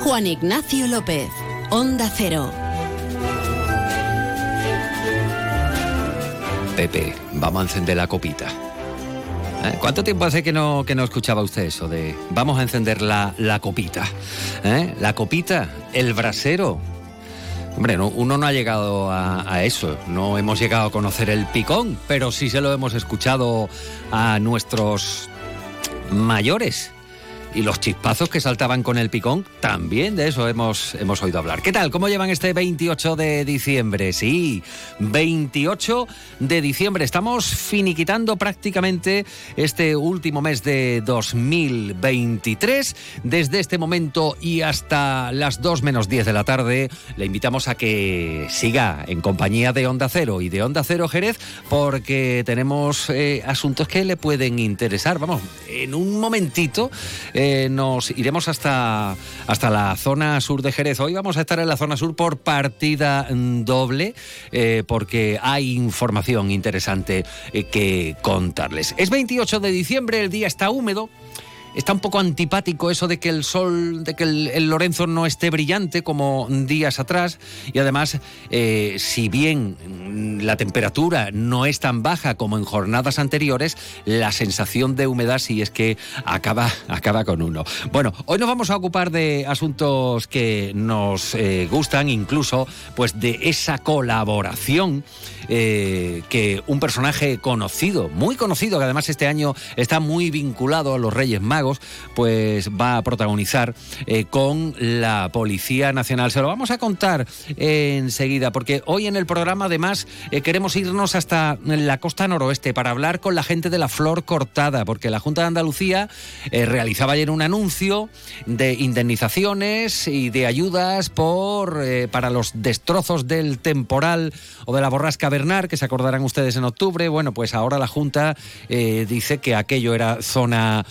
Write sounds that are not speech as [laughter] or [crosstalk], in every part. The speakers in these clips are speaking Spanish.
Juan Ignacio López. Onda Cero. Pepe, vamos a encender la copita. ¿Eh? ¿Cuánto tiempo hace que no, que no escuchaba usted eso de vamos a encender la, la copita? ¿Eh? La copita, el brasero. Hombre, no, uno no ha llegado a, a, eso, no hemos llegado a conocer el picón, pero sí se lo hemos escuchado a nuestros mayores. Y los chispazos que saltaban con el picón, también de eso hemos, hemos oído hablar. ¿Qué tal? ¿Cómo llevan este 28 de diciembre? Sí, 28 de diciembre. Estamos finiquitando prácticamente este último mes de 2023. Desde este momento y hasta las 2 menos 10 de la tarde, le invitamos a que siga en compañía de Onda Cero y de Onda Cero Jerez, porque tenemos eh, asuntos que le pueden interesar. Vamos, en un momentito. Eh, eh, nos iremos hasta, hasta la zona sur de Jerez. Hoy vamos a estar en la zona sur por partida doble, eh, porque hay información interesante eh, que contarles. Es 28 de diciembre, el día está húmedo está un poco antipático eso de que el sol, de que el, Lorenzo no esté brillante como días atrás y además, eh, si bien la temperatura no es tan baja como en jornadas anteriores, la sensación de humedad sí es que acaba, acaba con uno. Bueno, hoy nos vamos a ocupar de asuntos que nos eh, gustan, incluso pues de esa colaboración eh, que un personaje conocido, muy conocido, que además este año está muy vinculado a los Reyes Magos, pues va a protagonizar eh, con la Policía Nacional. Se lo vamos a contar eh, enseguida, porque hoy en el programa además eh, queremos irnos hasta la costa noroeste para hablar con la gente de la Flor Cortada, porque la Junta de Andalucía realizaba ayer un anuncio de indemnizaciones y de ayudas por para los destrozos del temporal o de la borrasca Bernard, que se acordarán ustedes en octubre. Bueno, pues ahora la Junta dice que aquello era zona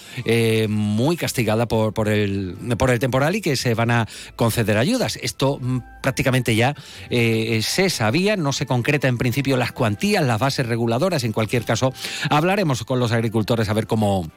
muy castigada por, por, el, por el temporal y que se van a conceder ayudas. Esto mm, prácticamente ya eh, se sabía, no se concreta en principio las cuantías, las bases reguladoras. En cualquier caso, hablaremos con los agricultores a ver cómo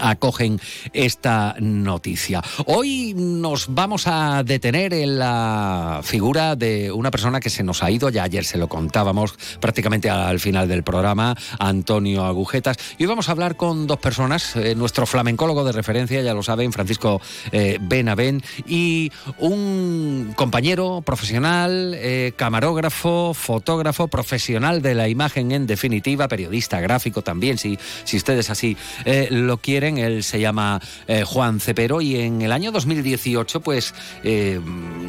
acogen esta noticia. Hoy nos vamos a detener en la figura de una persona que se nos ha ido, ya ayer se lo contábamos prácticamente al final del programa, Antonio Agujetas, y hoy vamos a hablar con dos personas, eh, nuestro flamencólogo de referencia, ya lo saben, Francisco eh, Benavén, y un compañero profesional, eh, camarógrafo, fotógrafo, profesional de la imagen en definitiva, periodista gráfico también, si, si ustedes así eh, lo quieren. Él se llama eh, Juan Cepero y en el año 2018 pues eh,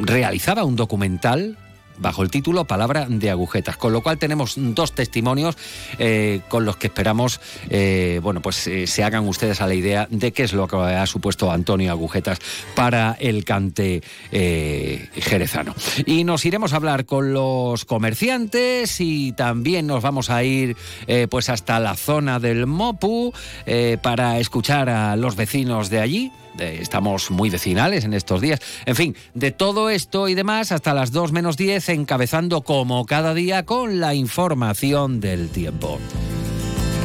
realizaba un documental bajo el título Palabra de agujetas, con lo cual tenemos dos testimonios eh, con los que esperamos, eh, bueno, pues eh, se hagan ustedes a la idea de qué es lo que ha supuesto Antonio Agujetas para el cante jerezano. Y nos iremos a hablar con los comerciantes y también nos vamos a ir pues hasta la zona del Mopu para escuchar a los vecinos de allí eh, estamos muy vecinales en estos días. En fin, de todo esto y demás hasta las 2 menos 10, encabezando como cada día con la información del tiempo.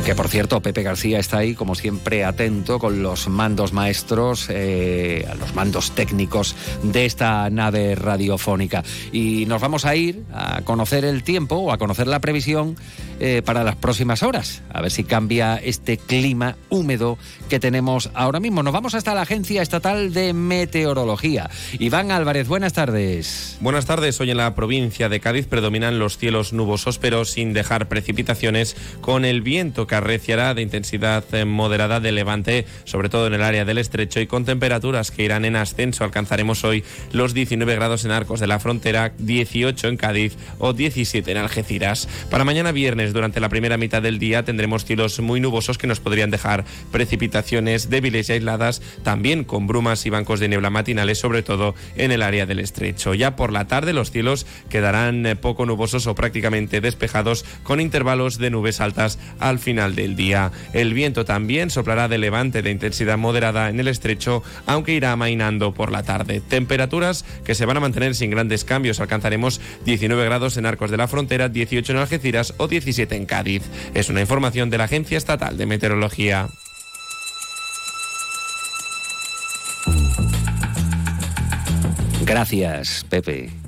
Que por cierto, Pepe García está ahí, como siempre, atento con los mandos maestros, eh, los mandos técnicos de esta nave radiofónica. Y nos vamos a ir a conocer el tiempo o a conocer la previsión eh, para las próximas horas. A ver si cambia este clima húmedo que tenemos ahora mismo. Nos vamos hasta la Agencia Estatal de Meteorología. Iván Álvarez, buenas tardes. Buenas tardes. Hoy en la provincia de Cádiz predominan los cielos nubosos, pero sin dejar precipitaciones, con el viento que arreciará de intensidad eh, moderada de levante, sobre todo en el área del estrecho, y con temperaturas que irán en ascenso. Alcanzaremos hoy los 19 grados en Arcos de la Frontera, 18 en Cádiz o 17 en Algeciras. Para mañana viernes, durante la primera mitad del día, tendremos cielos muy nubosos que nos podrían dejar precipitaciones débiles y aisladas, también con brumas y bancos de niebla matinales, sobre todo en el área del estrecho. Ya por la tarde los cielos quedarán eh, poco nubosos o prácticamente despejados, con intervalos de nubes altas al final del día. El viento también soplará de levante de intensidad moderada en el estrecho, aunque irá amainando por la tarde. Temperaturas que se van a mantener sin grandes cambios. Alcanzaremos 19 grados en Arcos de la Frontera, 18 en Algeciras o 17 en Cádiz. Es una información de la Agencia Estatal de Meteorología. Gracias, Pepe.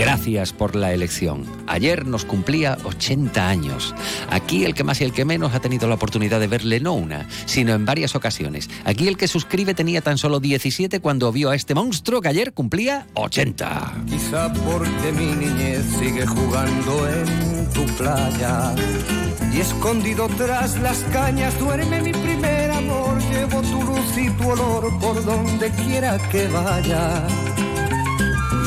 Gracias por la elección. Ayer nos cumplía 80 años. Aquí el que más y el que menos ha tenido la oportunidad de verle no una, sino en varias ocasiones. Aquí el que suscribe tenía tan solo 17 cuando vio a este monstruo que ayer cumplía 80. Quizá porque mi niñez sigue jugando en tu playa y escondido tras las cañas duerme mi primer amor. Llevo tu luz y tu olor por donde quiera que vaya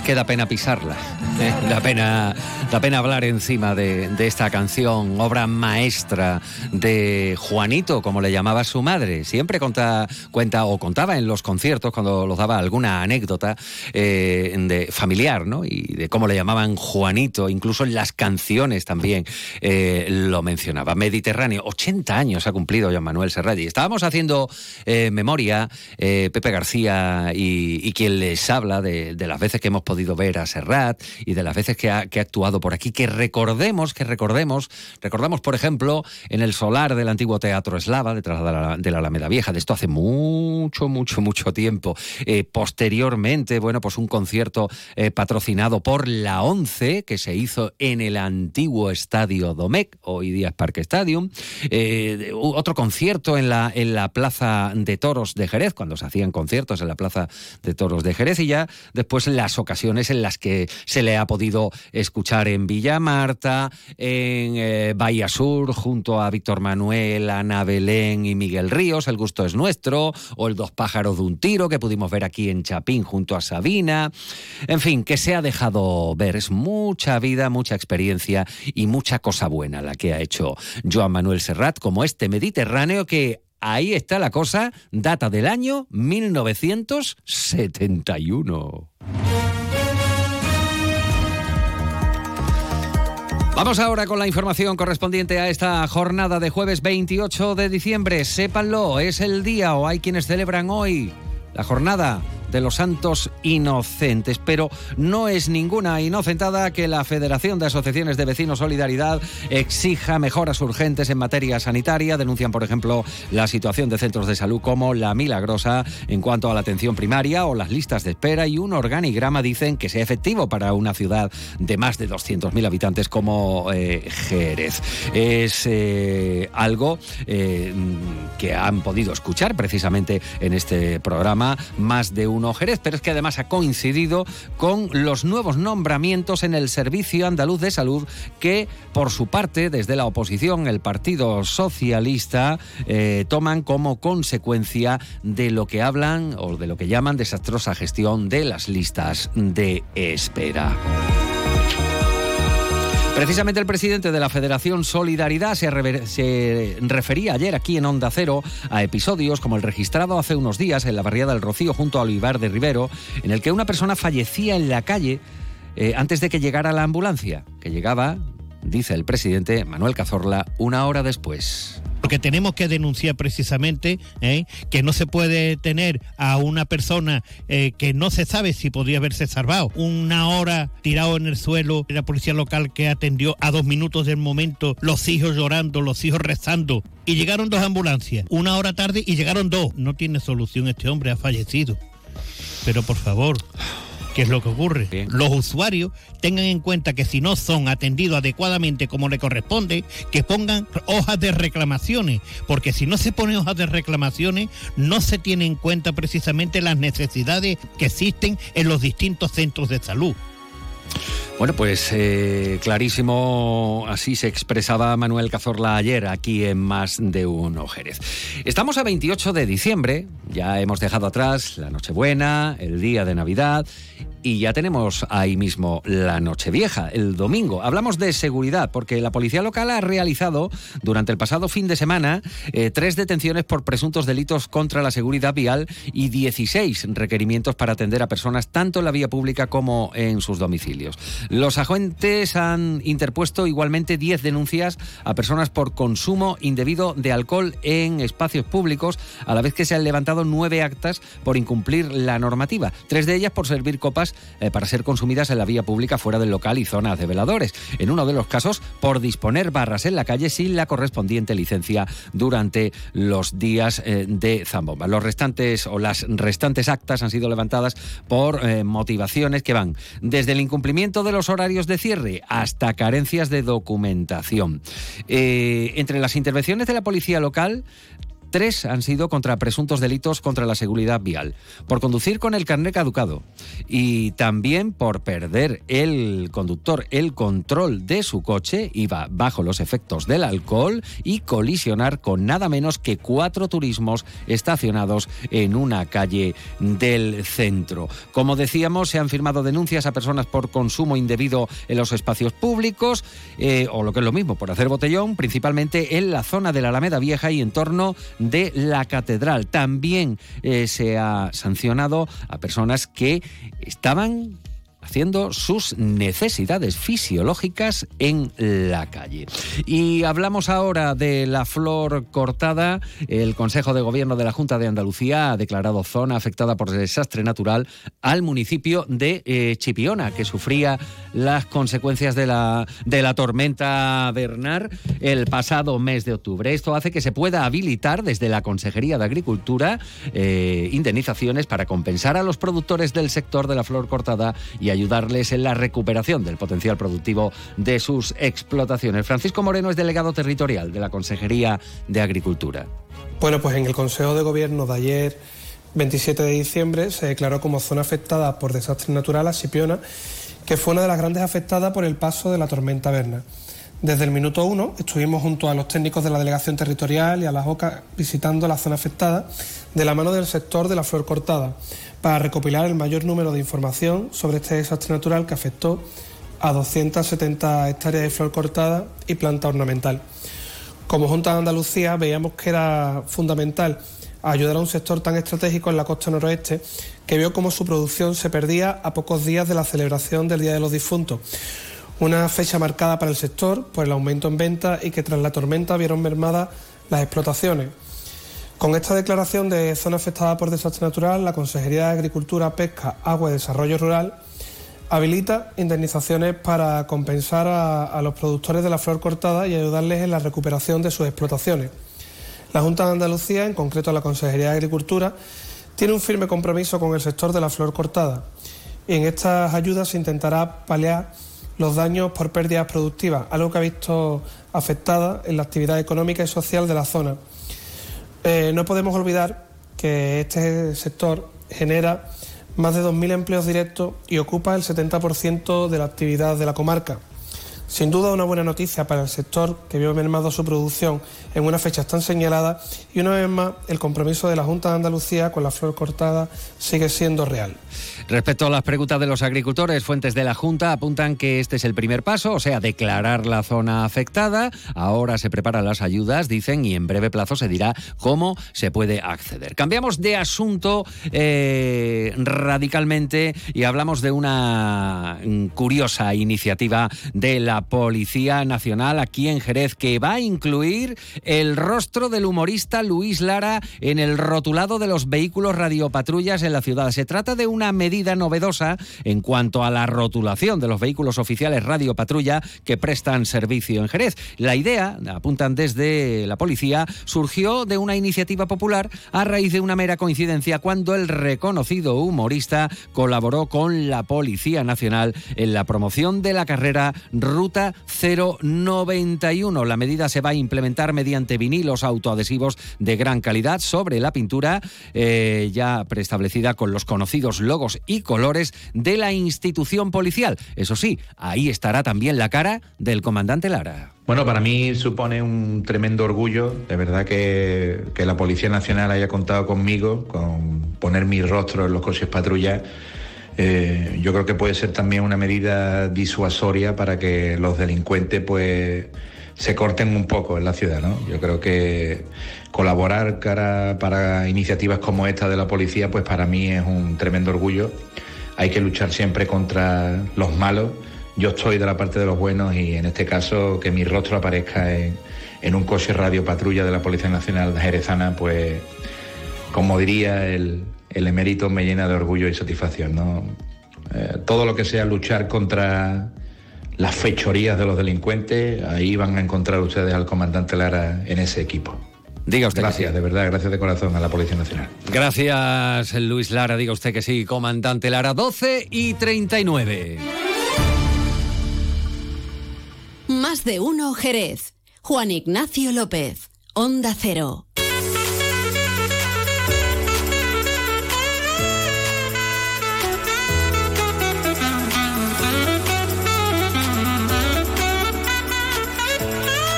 Es que da pena pisarla. Da pena, da pena hablar encima de, esta canción, obra maestra de Juanito, como le llamaba su madre. Siempre cuenta o contaba en los conciertos, cuando los daba alguna anécdota eh, de familiar, ¿no? Y de cómo le llamaban Juanito, incluso en las canciones también eh, lo mencionaba. Mediterráneo, 80 años ha cumplido Juan Manuel Serrat. estábamos haciendo eh, memoria, Pepe García y, quien les habla de, de las veces que hemos podido ver a Serrat de las veces que ha, actuado por aquí, que recordemos, que recordemos, recordamos, por ejemplo, en el solar del antiguo Teatro Eslava, detrás de la, Alameda Vieja, de esto hace mucho, mucho, mucho tiempo. Eh, posteriormente, bueno, pues un concierto eh, patrocinado por la ONCE, que se hizo en el antiguo Estadio Domecq, hoy día es Parque Stadium. Eh, otro concierto en la, en la Plaza de Toros de Jerez, cuando se hacían conciertos en la Plaza de Toros de Jerez, y ya después las ocasiones en las que se le ha podido escuchar en Villa Marta, en eh, Bahía Sur, junto a Víctor Manuel, Ana Belén y Miguel Ríos, El gusto es nuestro, o El dos pájaros de un tiro, que pudimos ver aquí en Chapín junto a Sabina. En fin, que se ha dejado ver. Es mucha vida, mucha experiencia y mucha cosa buena la que ha hecho Joan Manuel Serrat, como este Mediterráneo que ahí está la cosa, data del año 1971. Vamos ahora con la información correspondiente a esta jornada de jueves 28 de diciembre. Sépanlo, es el día o hay quienes celebran hoy la jornada de los santos inocentes, pero no es ninguna inocentada que la Federación de Asociaciones de Vecinos Solidaridad exija mejoras urgentes en materia sanitaria. Denuncian, por ejemplo, la situación de centros de salud como La Milagrosa en cuanto a la atención primaria o las listas de espera y un organigrama dicen que sea efectivo para una ciudad de más de 200.000 habitantes como eh, Jerez. Es eh, algo eh, que han podido escuchar precisamente en este programa más de uno Jerez, pero es que además ha coincidido con los nuevos nombramientos en el Servicio Andaluz de Salud que, por su parte, desde la oposición, el Partido Socialista, eh, toman como consecuencia de lo que hablan o de lo que llaman desastrosa gestión de las listas de espera. Precisamente el presidente de la Federación Solidaridad se, refería ayer aquí en Onda Cero a episodios como el registrado hace unos días en la barriada del Rocío junto a Olivar de Rivero, en el que una persona fallecía en la calle eh, antes de que llegara la ambulancia, que llegaba, dice el presidente Manuel Cazorla, una hora después. Porque tenemos que denunciar precisamente ¿eh? que no se puede tener a una persona eh, que no se sabe si podría haberse salvado una hora tirado en el suelo, la policía local que atendió a dos minutos del momento, los hijos llorando, los hijos rezando. Y llegaron dos ambulancias, una hora tarde y llegaron dos. No tiene solución este hombre, ha fallecido. Pero por favor, ¿Qué es lo que ocurre? Los usuarios tengan en cuenta que si no son atendidos adecuadamente como le corresponde, que pongan hojas de reclamaciones, porque si no se ponen hojas de reclamaciones, no se tienen en cuenta precisamente las necesidades que existen en los distintos centros de salud. Bueno, pues eh, clarísimo, así se expresaba Manuel Cazorla ayer aquí en Más de Uno Jerez. Estamos a 28 de diciembre, ya hemos dejado atrás la Nochebuena, el día de Navidad y ya tenemos ahí mismo la Nochevieja, el domingo. Hablamos de seguridad porque la policía local ha realizado durante el pasado fin de semana eh, tres detenciones por presuntos delitos contra la seguridad vial y 16 requerimientos para atender a personas tanto en la vía pública como en sus domicilios. Los agentes han interpuesto igualmente 10 denuncias a personas por consumo indebido de alcohol en espacios públicos, a la vez que se han levantado nueve actas por incumplir la normativa, tres de ellas por servir copas eh, para ser consumidas en la vía pública fuera del local y zonas de veladores. En uno de los casos, por disponer barras en la calle sin la correspondiente licencia durante los días eh, de Zambomba. Los restantes o las restantes actas han sido levantadas por eh, motivaciones que van desde el incumplimiento de los horarios de cierre hasta carencias de documentación. entre las intervenciones de la policía local Tres han sido contra presuntos delitos contra la seguridad vial, por conducir con el carnet caducado y también por perder el conductor el control de su coche, iba bajo los efectos del alcohol y colisionar con nada menos que cuatro turismos estacionados en una calle del centro. Como decíamos, se han firmado denuncias a personas por consumo indebido en los espacios públicos eh, o lo que es lo mismo, por hacer botellón, principalmente en la zona de la Alameda Vieja y en torno de la catedral. También eh, se ha sancionado a personas que estaban haciendo sus necesidades fisiológicas en la calle. Y hablamos ahora de la flor cortada. El Consejo de Gobierno de la Junta de Andalucía ha declarado zona afectada por desastre natural al municipio de eh, Chipiona, que sufría las consecuencias de la, de la tormenta Bernard el pasado mes de octubre. Esto hace que se pueda habilitar desde la Consejería de Agricultura eh, indemnizaciones para compensar a los productores del sector de la flor cortada y ayudarles en la recuperación del potencial productivo de sus explotaciones. Francisco Moreno es delegado territorial de la Consejería de Agricultura. Bueno, pues en el Consejo de Gobierno de ayer, 27 de diciembre, se declaró como zona afectada por desastre natural a Sipiona, que fue una de las grandes afectadas por el paso de la tormenta Berna. Desde el minuto uno estuvimos junto a los técnicos de la delegación territorial y a las OCA visitando la zona afectada de la mano del sector de la flor cortada para recopilar el mayor número de información sobre este desastre natural que afectó a 270 hectáreas de flor cortada y planta ornamental. Como Junta de Andalucía veíamos que era fundamental ayudar a un sector tan estratégico en la costa noroeste que vio cómo su producción se perdía a pocos días de la celebración del Día de los Difuntos. Una fecha marcada para el sector por el aumento en ventas y que tras la tormenta vieron mermadas las explotaciones. Con esta declaración de zona afectada por desastre natural, la Consejería de Agricultura, Pesca, Agua y Desarrollo Rural habilita indemnizaciones para compensar a, los productores de la flor cortada y ayudarles en la recuperación de sus explotaciones. La Junta de Andalucía, en concreto la Consejería de Agricultura, tiene un firme compromiso con el sector de la flor cortada y en estas ayudas se intentará paliar los daños por pérdidas productivas, algo que ha visto afectada en la actividad económica y social de la zona Eh, no podemos olvidar que este sector genera más de 2.000 empleos directos y ocupa el 70% de la actividad de la comarca. Sin duda una buena noticia para el sector que vio mermado su producción en unas fechas tan señaladas y una vez más el compromiso de la Junta de Andalucía con la flor cortada sigue siendo real. Respecto a las preguntas de los agricultores, fuentes de la Junta apuntan que este es el primer paso, o sea, declarar la zona afectada. Ahora se preparan las ayudas, dicen, y en breve plazo se dirá cómo se puede acceder. Cambiamos de asunto eh, radicalmente y hablamos de una curiosa iniciativa de la Policía Nacional aquí en Jerez que va a incluir el rostro del humorista Luis Lara en el rotulado de los vehículos radiopatrullas en la ciudad. Se trata de una medida novedosa en cuanto a la rotulación de los vehículos oficiales Radio Patrulla que prestan servicio en Jerez. La idea, apuntan desde la policía, surgió de una iniciativa popular a raíz de una mera coincidencia cuando el reconocido humorista colaboró con la Policía Nacional en la promoción de la carrera Ruta 091. La medida se va a implementar mediante vinilos autoadhesivos de gran calidad sobre la pintura eh, ya preestablecida con los conocidos logos y colores de la institución policial. Eso sí, ahí estará también la cara del comandante Lara. Bueno, para mí supone un tremendo orgullo, de verdad que, que la Policía Nacional haya contado conmigo, con poner mi rostro en los coches patrullas. Eh, yo creo que puede ser también una medida disuasoria para que los delincuentes pues se corten un poco en la ciudad, ¿no? Yo creo que colaborar para iniciativas como esta de la policía, pues para mí es un tremendo orgullo. Hay que luchar siempre contra los malos. Yo estoy de la parte de los buenos y en este caso que mi rostro aparezca en, un coche radio patrulla de la Policía Nacional Jerezana, pues como diría el, emérito me llena de orgullo y satisfacción. Eh, todo lo que sea luchar contra las fechorías de los delincuentes, ahí van a encontrar ustedes al comandante Lara en ese equipo. Diga usted gracias, que sí. de verdad, gracias de corazón a la Policía Nacional. Gracias, Luis Lara. Diga usted que sí, comandante Lara. 12 y 39. Más de uno Jerez. Juan Ignacio López. Onda Cero.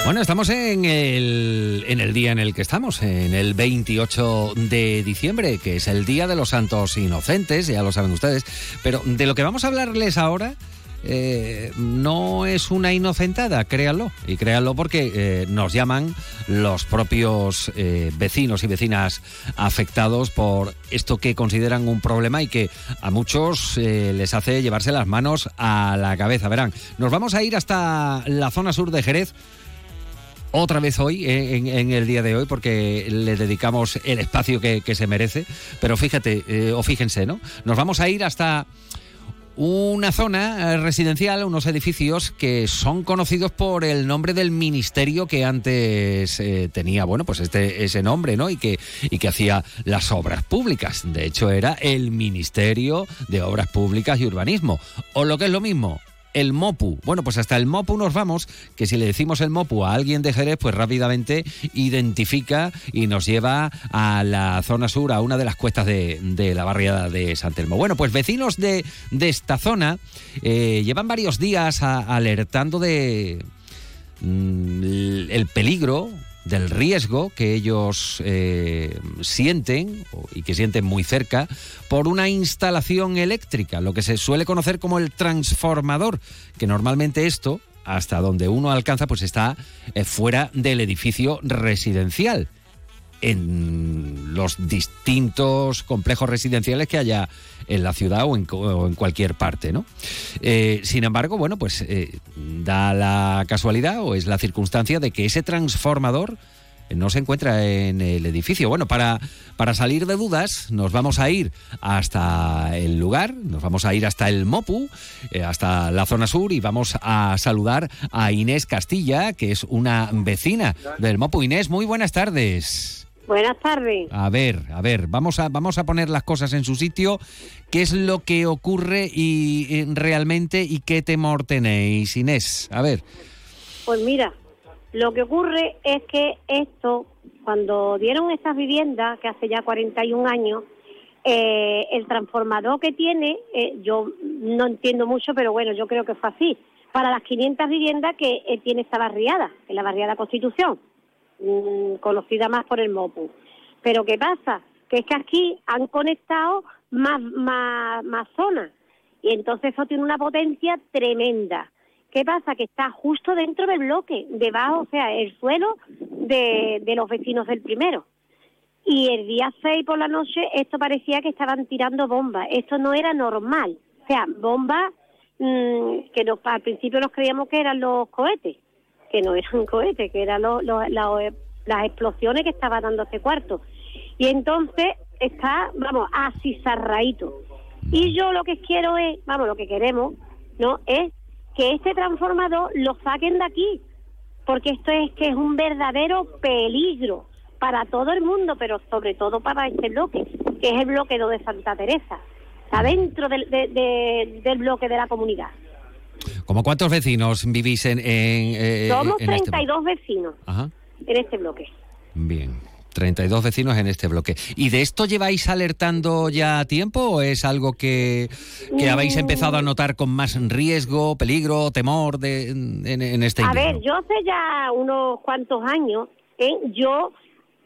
Bueno, estamos en el, en el día en el que estamos, en el 28 de diciembre, que es el Día de los Santos Inocentes, ya lo saben ustedes. Pero de lo que vamos a hablarles ahora eh, no es una inocentada, créanlo. Y créanlo porque eh, nos llaman los propios eh, vecinos y vecinas afectados por esto que consideran un problema y que a muchos eh, les hace llevarse las manos a la cabeza. Verán, nos vamos a ir hasta la zona sur de Jerez otra vez hoy, eh, en, el día de hoy, porque le dedicamos el espacio que, se merece. Pero fíjate, eh, o fíjense, ¿no? Nos vamos a ir hasta una zona eh, residencial, unos edificios que son conocidos por el nombre del ministerio que antes tenía, bueno, pues este ese nombre, ¿no? Y que y que hacía las obras públicas. De hecho, era el Ministerio de Obras Públicas y Urbanismo, o lo que es lo mismo, el MOPU. Bueno, pues hasta el MOPU nos vamos, que si le decimos el MOPU a alguien de Jerez, pues rápidamente identifica y nos lleva a la zona sur, a una de las cuestas de, de la barriada de San Telmo. Bueno, pues vecinos de, de esta zona eh, llevan varios días alertando de mm, el peligro del riesgo que ellos eh, sienten y que sienten muy cerca por una instalación eléctrica, lo que se suele conocer como el transformador, que normalmente esto, hasta donde uno alcanza, pues está eh, fuera del edificio residencial en los distintos complejos residenciales que haya en la ciudad o en, cualquier parte, ¿no? Eh, sin embargo, bueno, pues eh, da la casualidad o es la circunstancia de que ese transformador no se encuentra en el edificio. Bueno, para, para salir de dudas, nos vamos a ir hasta el lugar, nos vamos a ir hasta el MOPU, eh, hasta la zona sur, y vamos a saludar a Inés Castilla, que es una vecina del MOPU. Inés, muy buenas tardes. Buenas tardes. A ver, a ver, vamos a, vamos a poner las cosas en su sitio. ¿Qué es lo que ocurre y, y realmente y qué temor tenéis, Inés? A ver. Pues mira, lo que ocurre es que esto cuando dieron estas viviendas, que hace ya 41 años, eh, el transformador que tiene, eh, yo no entiendo mucho, pero bueno, yo creo que fue así, para las 500 viviendas que eh, tiene esta barriada, en la barriada Constitución, mm, conocida más por el MOPU. Pero ¿qué pasa? Que es que aquí han conectado más, más, zonas y entonces eso tiene una potencia tremenda. ¿Qué pasa? Que está justo dentro del bloque, debajo, o sea, el suelo de, los vecinos del primero. Y el día 6 por la noche esto parecía que estaban tirando bombas. Esto no era normal. O sea, bombas mm, que al principio nos creíamos que eran los cohetes, que no eran [laughs] cohetes, que eran la- las explosiones que estaba dando este cuarto. Y entonces está, vamos, así zarraíto. Y yo lo que quiero es, vamos, lo que queremos, ¿no? Es que este transformador lo saquen de aquí, porque esto es que es un verdadero peligro para todo el mundo, pero sobre todo para este bloque, que es el bloque de Santa Teresa, está dentro del, de- de- del bloque de la comunidad. ¿Cómo cuántos vecinos vivís en, en, eh, Somos en este 32 vecinos Ajá. en este bloque. Bien. 32 vecinos en este bloque. ¿Y de esto lleváis alertando ya tiempo o es algo que, que habéis Mm. empezado a notar con más riesgo, peligro, temor de, en, en este A ver, yo hace ya unos cuantos años, ¿eh? yo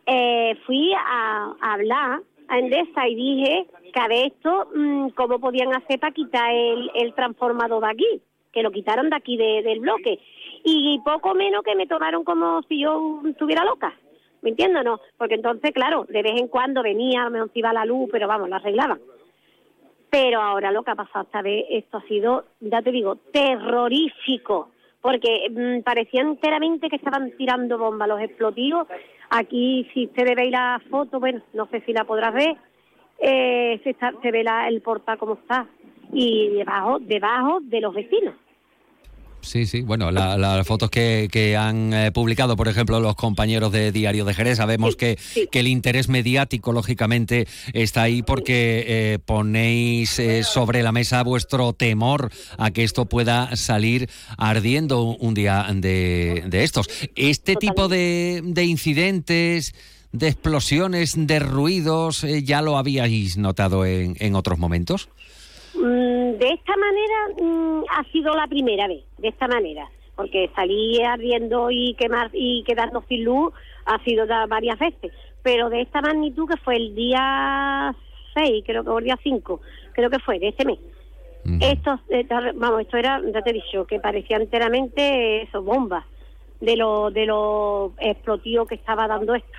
eh, fui a, a hablar a Endesa y dije que a ver esto, mm, ¿cómo podían hacer para quitar el, el transformador de aquí? Que lo quitaron de aquí de- del bloque. Y poco menos que me tomaron como si yo estuviera loca. ¿Me entiendes no? Porque entonces, claro, de vez en cuando venía, me iba la luz, pero vamos, la arreglaban. Pero ahora lo que ha pasado esta vez, esto ha sido, ya te digo, terrorífico. Porque mm, parecía enteramente que estaban tirando bombas los explotivos. Aquí, si ustedes veis la foto, bueno, no sé si la podrás ver, eh, se, está- se ve la- el portal como está. Y debajo, debajo de los vecinos. Sí, sí. Bueno, la- las fotos que, que han eh, publicado, por ejemplo, los compañeros de Diario de Jerez, sabemos que, que el interés mediático, lógicamente, está ahí porque eh, ponéis eh, sobre la mesa vuestro temor a que esto pueda salir ardiendo un día de, de estos. Este tipo de, de incidentes, de explosiones, de ruidos, eh, ¿ya lo habíais notado en, en otros momentos? Mm, de esta manera mm, ha sido la primera vez, de esta manera, porque salir ardiendo y quemar y quedarnos sin luz ha sido varias veces, pero de esta magnitud que fue el día 6, creo que o el día 5, creo que fue de este mes. Esto, eh, vamos, esto era, ya te he dicho, que parecía enteramente eso, bombas de lo de lo explosivo que estaba dando esto.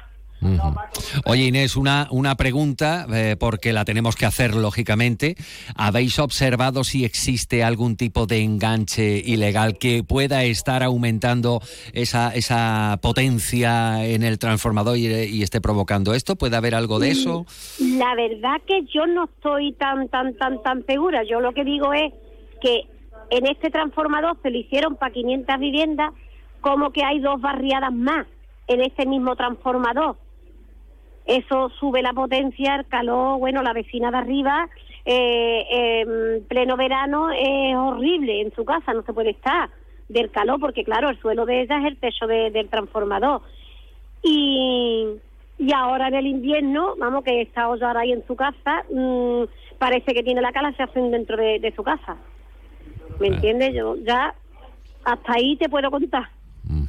Oye Inés, una, una pregunta, eh, porque la tenemos que hacer lógicamente. ¿Habéis observado si existe algún tipo de enganche ilegal que pueda estar aumentando esa, esa potencia en el transformador y, esté provocando esto? ¿Puede haber algo de eso? La verdad que yo no estoy tan, tan, tan, tan segura. Yo lo que digo es que en este transformador se lo hicieron para 500 viviendas, como que hay dos barriadas más en este mismo transformador. Eso sube la potencia, el calor, bueno, la vecina de arriba, eh, en pleno verano es horrible en su casa, no se puede estar del calor, porque claro, el suelo de ella es el techo de- del transformador. Y, y ahora en el invierno, vamos, que está ahora ahí en su casa, mm, parece que tiene la calefacción dentro de, de su casa. ¿Me entiendes? Yo ya hasta ahí te puedo contar.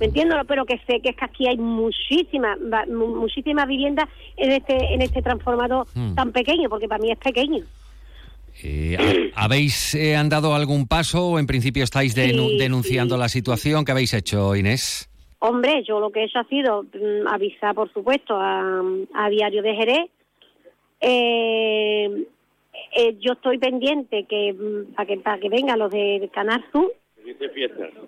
¿Me entiendes? Pero que sé que es que aquí hay muchísimas, muchísimas viviendas en este, en este transformador Mm. tan pequeño, porque para mí es pequeño. Eh, ¿ha- [clears throat] ¿Habéis eh, andado algún paso o en principio estáis Sí, denunciando sí. la situación? ¿Qué habéis hecho, Inés? Hombre, yo lo que he hecho ha sido mm, avisar, por supuesto, a, a Diario de Jerez. Eh, eh, yo estoy pendiente que mm, para que para que vengan los del Canal Sur.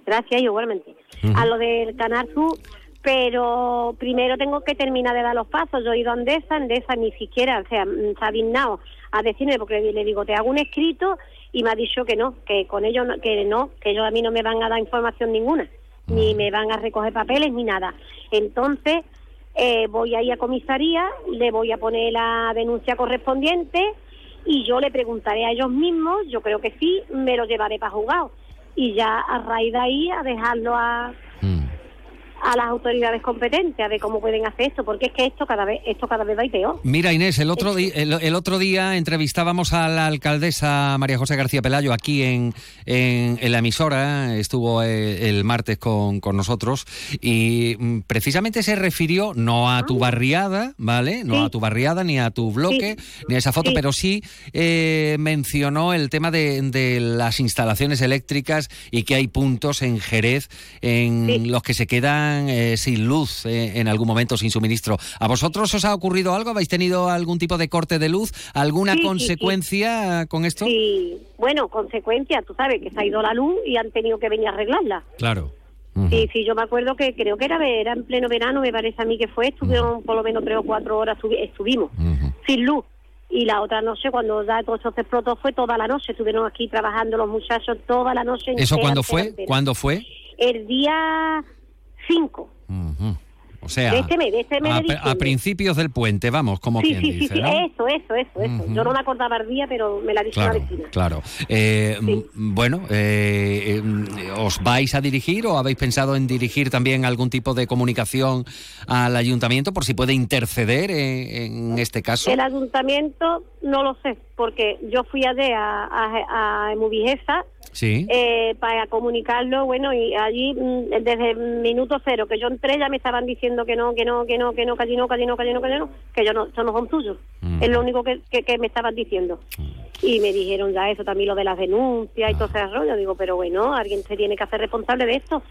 Gracias, igualmente. A los del Canal Sur, pero primero tengo que terminar de dar los pasos. Yo he ido a Andesa, Andesa ni siquiera, o sea, mm, se ha dignado a decirme, porque le digo, te hago un escrito y me ha dicho que no, que con ellos no, que no, que ellos a mí no me van a dar información ninguna, ni me van a recoger papeles ni nada. Entonces, eh, voy a ir a comisaría, le voy a poner la denuncia correspondiente y yo le preguntaré a ellos mismos, yo creo que sí, me lo llevaré para juzgado. Y ya a raíz de ahí a dejarlo a, a las autoridades competentes a ver cómo pueden hacer esto, porque es que esto cada vez esto cada vez va y peor. Mira Inés, el otro día el, otro día entrevistábamos a la alcaldesa María José García Pelayo aquí en, en, la emisora, estuvo eh, el, martes con, con, nosotros y mm, precisamente se refirió no a tu ah. barriada, ¿vale? No a tu barriada ni a tu bloque ni a esa foto, pero sí eh, mencionó el tema de, de, las instalaciones eléctricas y que hay puntos en Jerez en los que se quedan eh, sin luz eh, en algún momento, sin suministro. ¿A vosotros os ha ocurrido algo? ¿Habéis tenido algún tipo de corte de luz? ¿Alguna consecuencia con esto? Sí, bueno, consecuencia, tú sabes que se ha ido la luz y han tenido que venir a arreglarla. Claro. Sí, sí, yo me acuerdo que creo que era, era en pleno verano, me parece a mí que fue, estuvieron por lo menos tres o cuatro horas, estuvimos sin luz. Y la otra noche, cuando ya todo se explotó, fue toda la noche. Estuvieron aquí trabajando los muchachos toda la noche. ¿Eso cuándo fue? ¿Cuándo fue? El día 5. O sea, este este a, principios del puente, vamos, como quien sí, dice, sí, eso, eso, eso, eso. Yo no me acordaba el día, pero me la dijo claro, la vecina. Claro. Eh, bueno, eh, eh, ¿os vais a dirigir o habéis pensado en dirigir también algún tipo de comunicación al ayuntamiento por si puede interceder en, este caso? El ayuntamiento no lo sé, porque yo fui a, a, a, sí. Eh, para comunicarlo, bueno, y allí mm, desde el minuto cero que yo entré ya me estaban diciendo que no, que no, que no, que no, que allí no, que allí no, que allí no, que allí no, que yo no, eso no son tuyos. Es lo único que, que, me estaban diciendo. Y me dijeron ya eso, también lo de las denuncias y todo ese rollo. Digo, pero bueno, alguien se tiene que hacer responsable de esto.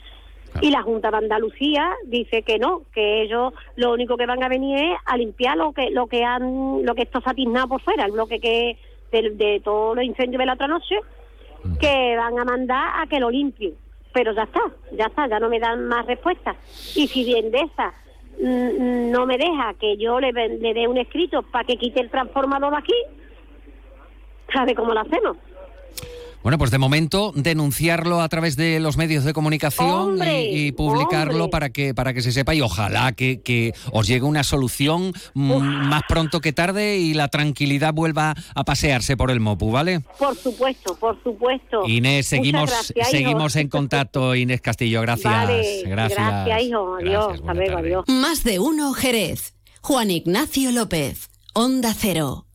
Y la Junta de Andalucía dice que no, que ellos lo único que van a venir es a limpiar lo que lo que han lo que esto se ha por fuera, el bloque que de, de todos los incendios de la otra noche, que van a mandar a que lo limpien. Pero ya está, ya está, ya no me dan más respuestas. Y si bien de esa mm, no me deja que yo le, le dé un escrito para que quite el transformador aquí, ¿sabe cómo lo hacemos? Bueno, pues de momento denunciarlo a través de los medios de comunicación y, publicarlo para que para que se sepa y ojalá que, os llegue una solución más pronto que tarde y la tranquilidad vuelva a pasearse por el Mopu, ¿vale? Por supuesto, por supuesto. Inés, seguimos seguimos en contacto, Inés Castillo, gracias. gracias. Gracias, hijo. Adiós. Hasta luego, adiós. Más de uno, Jerez. Juan Ignacio López, Onda Cero.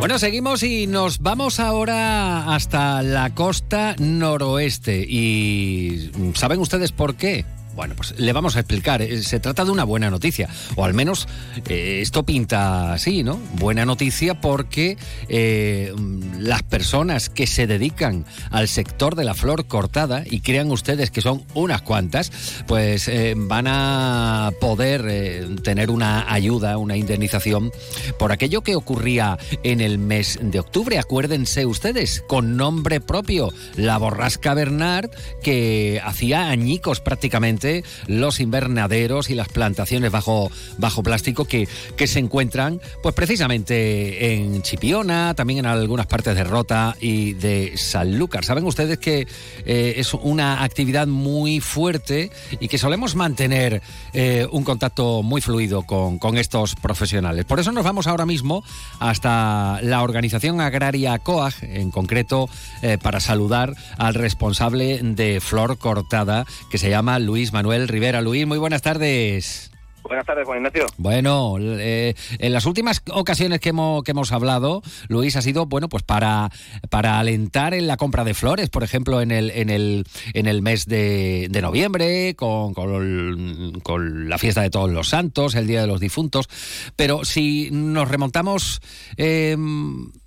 Bueno, seguimos y nos vamos ahora hasta la costa noroeste. ¿Y saben ustedes por qué? Bueno, pues le vamos a explicar. Eh, se trata de una buena noticia, o al menos eh, esto pinta así, ¿no? Buena noticia porque eh, las personas que se dedican al sector de la flor cortada, y crean ustedes que son unas cuantas, pues van a poder tener una ayuda, una indemnización por aquello que ocurría en el mes de octubre. Acuérdense ustedes, con nombre propio, la borrasca Bernard, que hacía añicos prácticamente los invernaderos y las plantaciones bajo, bajo plástico que, que se encuentran pues precisamente en Chipiona, también en algunas partes de Rota y de Sanlúcar. Saben ustedes que eh, es una actividad muy fuerte y que solemos mantener eh, un contacto muy fluido con, con estos profesionales. Por eso nos vamos ahora mismo hasta la organización agraria COAG, en concreto eh, para saludar al responsable de Flor Cortada, que se llama Luis Manuel Rivera. Luis, muy buenas tardes. Buenas tardes, Juan Ignacio. Bueno, eh, en las últimas ocasiones que hemos, que hemos hablado, Luis, ha sido bueno pues para, para alentar en la compra de flores, por ejemplo, en el, en el, en el mes de, noviembre, con, con, la fiesta de todos los santos, el Día de los Difuntos. Pero si nos remontamos eh,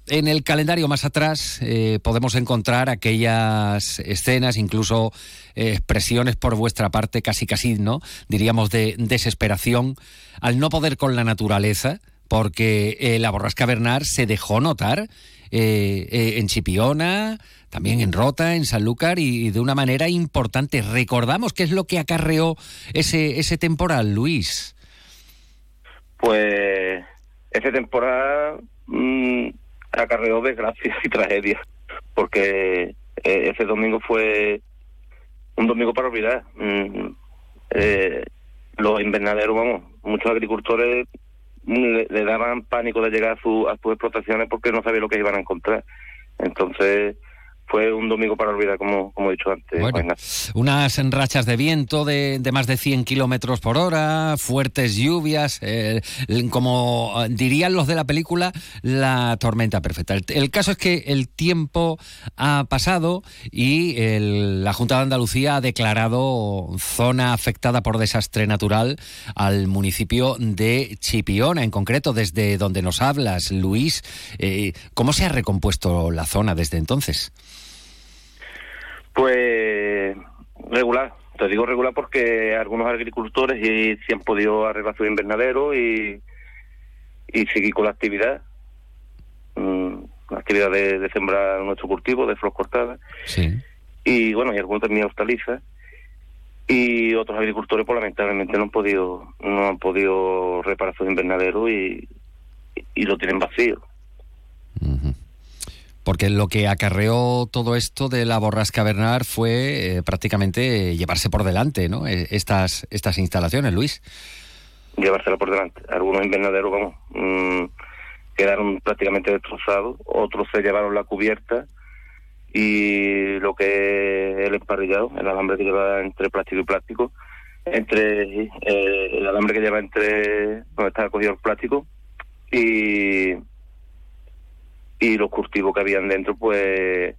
en el calendario más atrás eh, podemos encontrar aquellas escenas, incluso eh, expresiones por vuestra parte casi casi, ¿no? Diríamos de desesperación al no poder con la naturaleza, porque eh, la borrasca Bernard se dejó notar en Chipiona, también en Rota, en Sanlúcar y, de una manera importante. Recordamos qué es lo que acarreó ese, ese temporal, Luis. Pues ese temporal... Mm, acarreó desgracias y tragedias, porque eh, ese domingo fue un domingo para olvidar. Mm, eh, los invernaderos, vamos, muchos agricultores le, daban pánico de llegar a, su, a sus explotaciones porque no sabía lo que iban a encontrar. Entonces, fue un domingo para olvidar, como, como he dicho antes. Bueno, unas rachas de viento de, de más de 100 kilómetros por hora, fuertes lluvias, eh, como dirían los de la película, la tormenta perfecta. El, el caso es que el tiempo ha pasado y el- la Junta de Andalucía ha declarado zona afectada por desastre natural al municipio de Chipiona, en concreto, desde donde nos hablas, Luis. Eh, ¿Cómo se ha recompuesto la zona desde entonces? Pues regular. Te digo regular porque algunos agricultores y sí han podido arreglar su invernadero y, y seguir con la actividad. Mm, la actividad de, de sembrar nuestro cultivo de flor cortada. Sí. Y bueno, y algunos también hortalizas. Y otros agricultores, pues lamentablemente no han podido, no han podido reparar su invernadero y, y lo tienen vacío. Porque lo que acarreó todo esto de la borrasca Bernard fue eh, prácticamente llevarse por delante ¿no? Eh, estas, estas instalaciones, Luis. llevársela por delante. Algunos invernaderos, mm, quedaron prácticamente destrozados, otros se llevaron la cubierta y lo que es el emparrillado, el alambre que lleva entre plástico y plástico, entre eh, el alambre que lleva entre donde está cogido el plástico y y los cultivos que habían dentro pues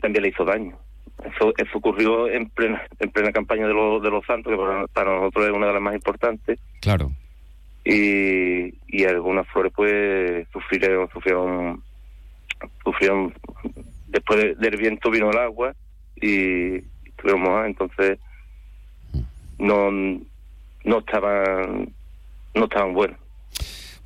también le hizo daño. Eso, eso ocurrió en plena en plena campaña de, los de los santos, que para, para nosotros es una de las más importantes Claro. y, y algunas flores pues sufrieron sufrieron sufrieron después de- del viento vino el agua y estuvieron mojadas entonces no no estaban no estaban buenos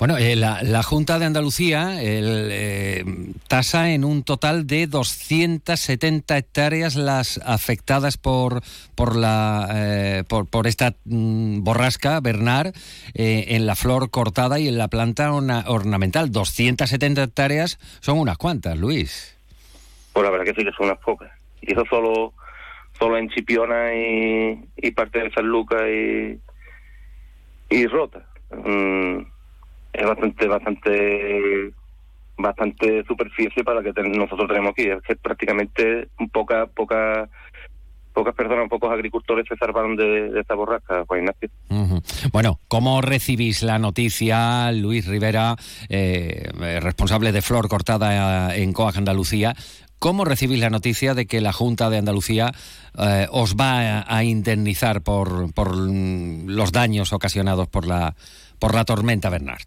Bueno, eh, la, la Junta de Andalucía el, eh, tasa en un total de 270 hectáreas las afectadas por por la eh, por, por esta mm, borrasca Bernard eh, en la flor cortada y en la planta orna- ornamental. 270 hectáreas son unas cuantas, Luis. pues la verdad que sí que son unas pocas y eso solo solo en Chipiona y, parte de San Lucas y y Rota Mm, es bastante bastante bastante superficie para que nosotros tenemos aquí es que prácticamente poca poca pocas personas pocos agricultores se salvaron de, esta borrasca Juan Ignacio. Bueno, ¿cómo recibís la noticia, Luis Rivera, eh, eh, responsable de Flor Cortada eh, en COAG Andalucía? ¿Cómo recibís la noticia de que la Junta de Andalucía eh, os va a, a indemnizar por, por mm, los daños ocasionados por la, por la tormenta Bernard?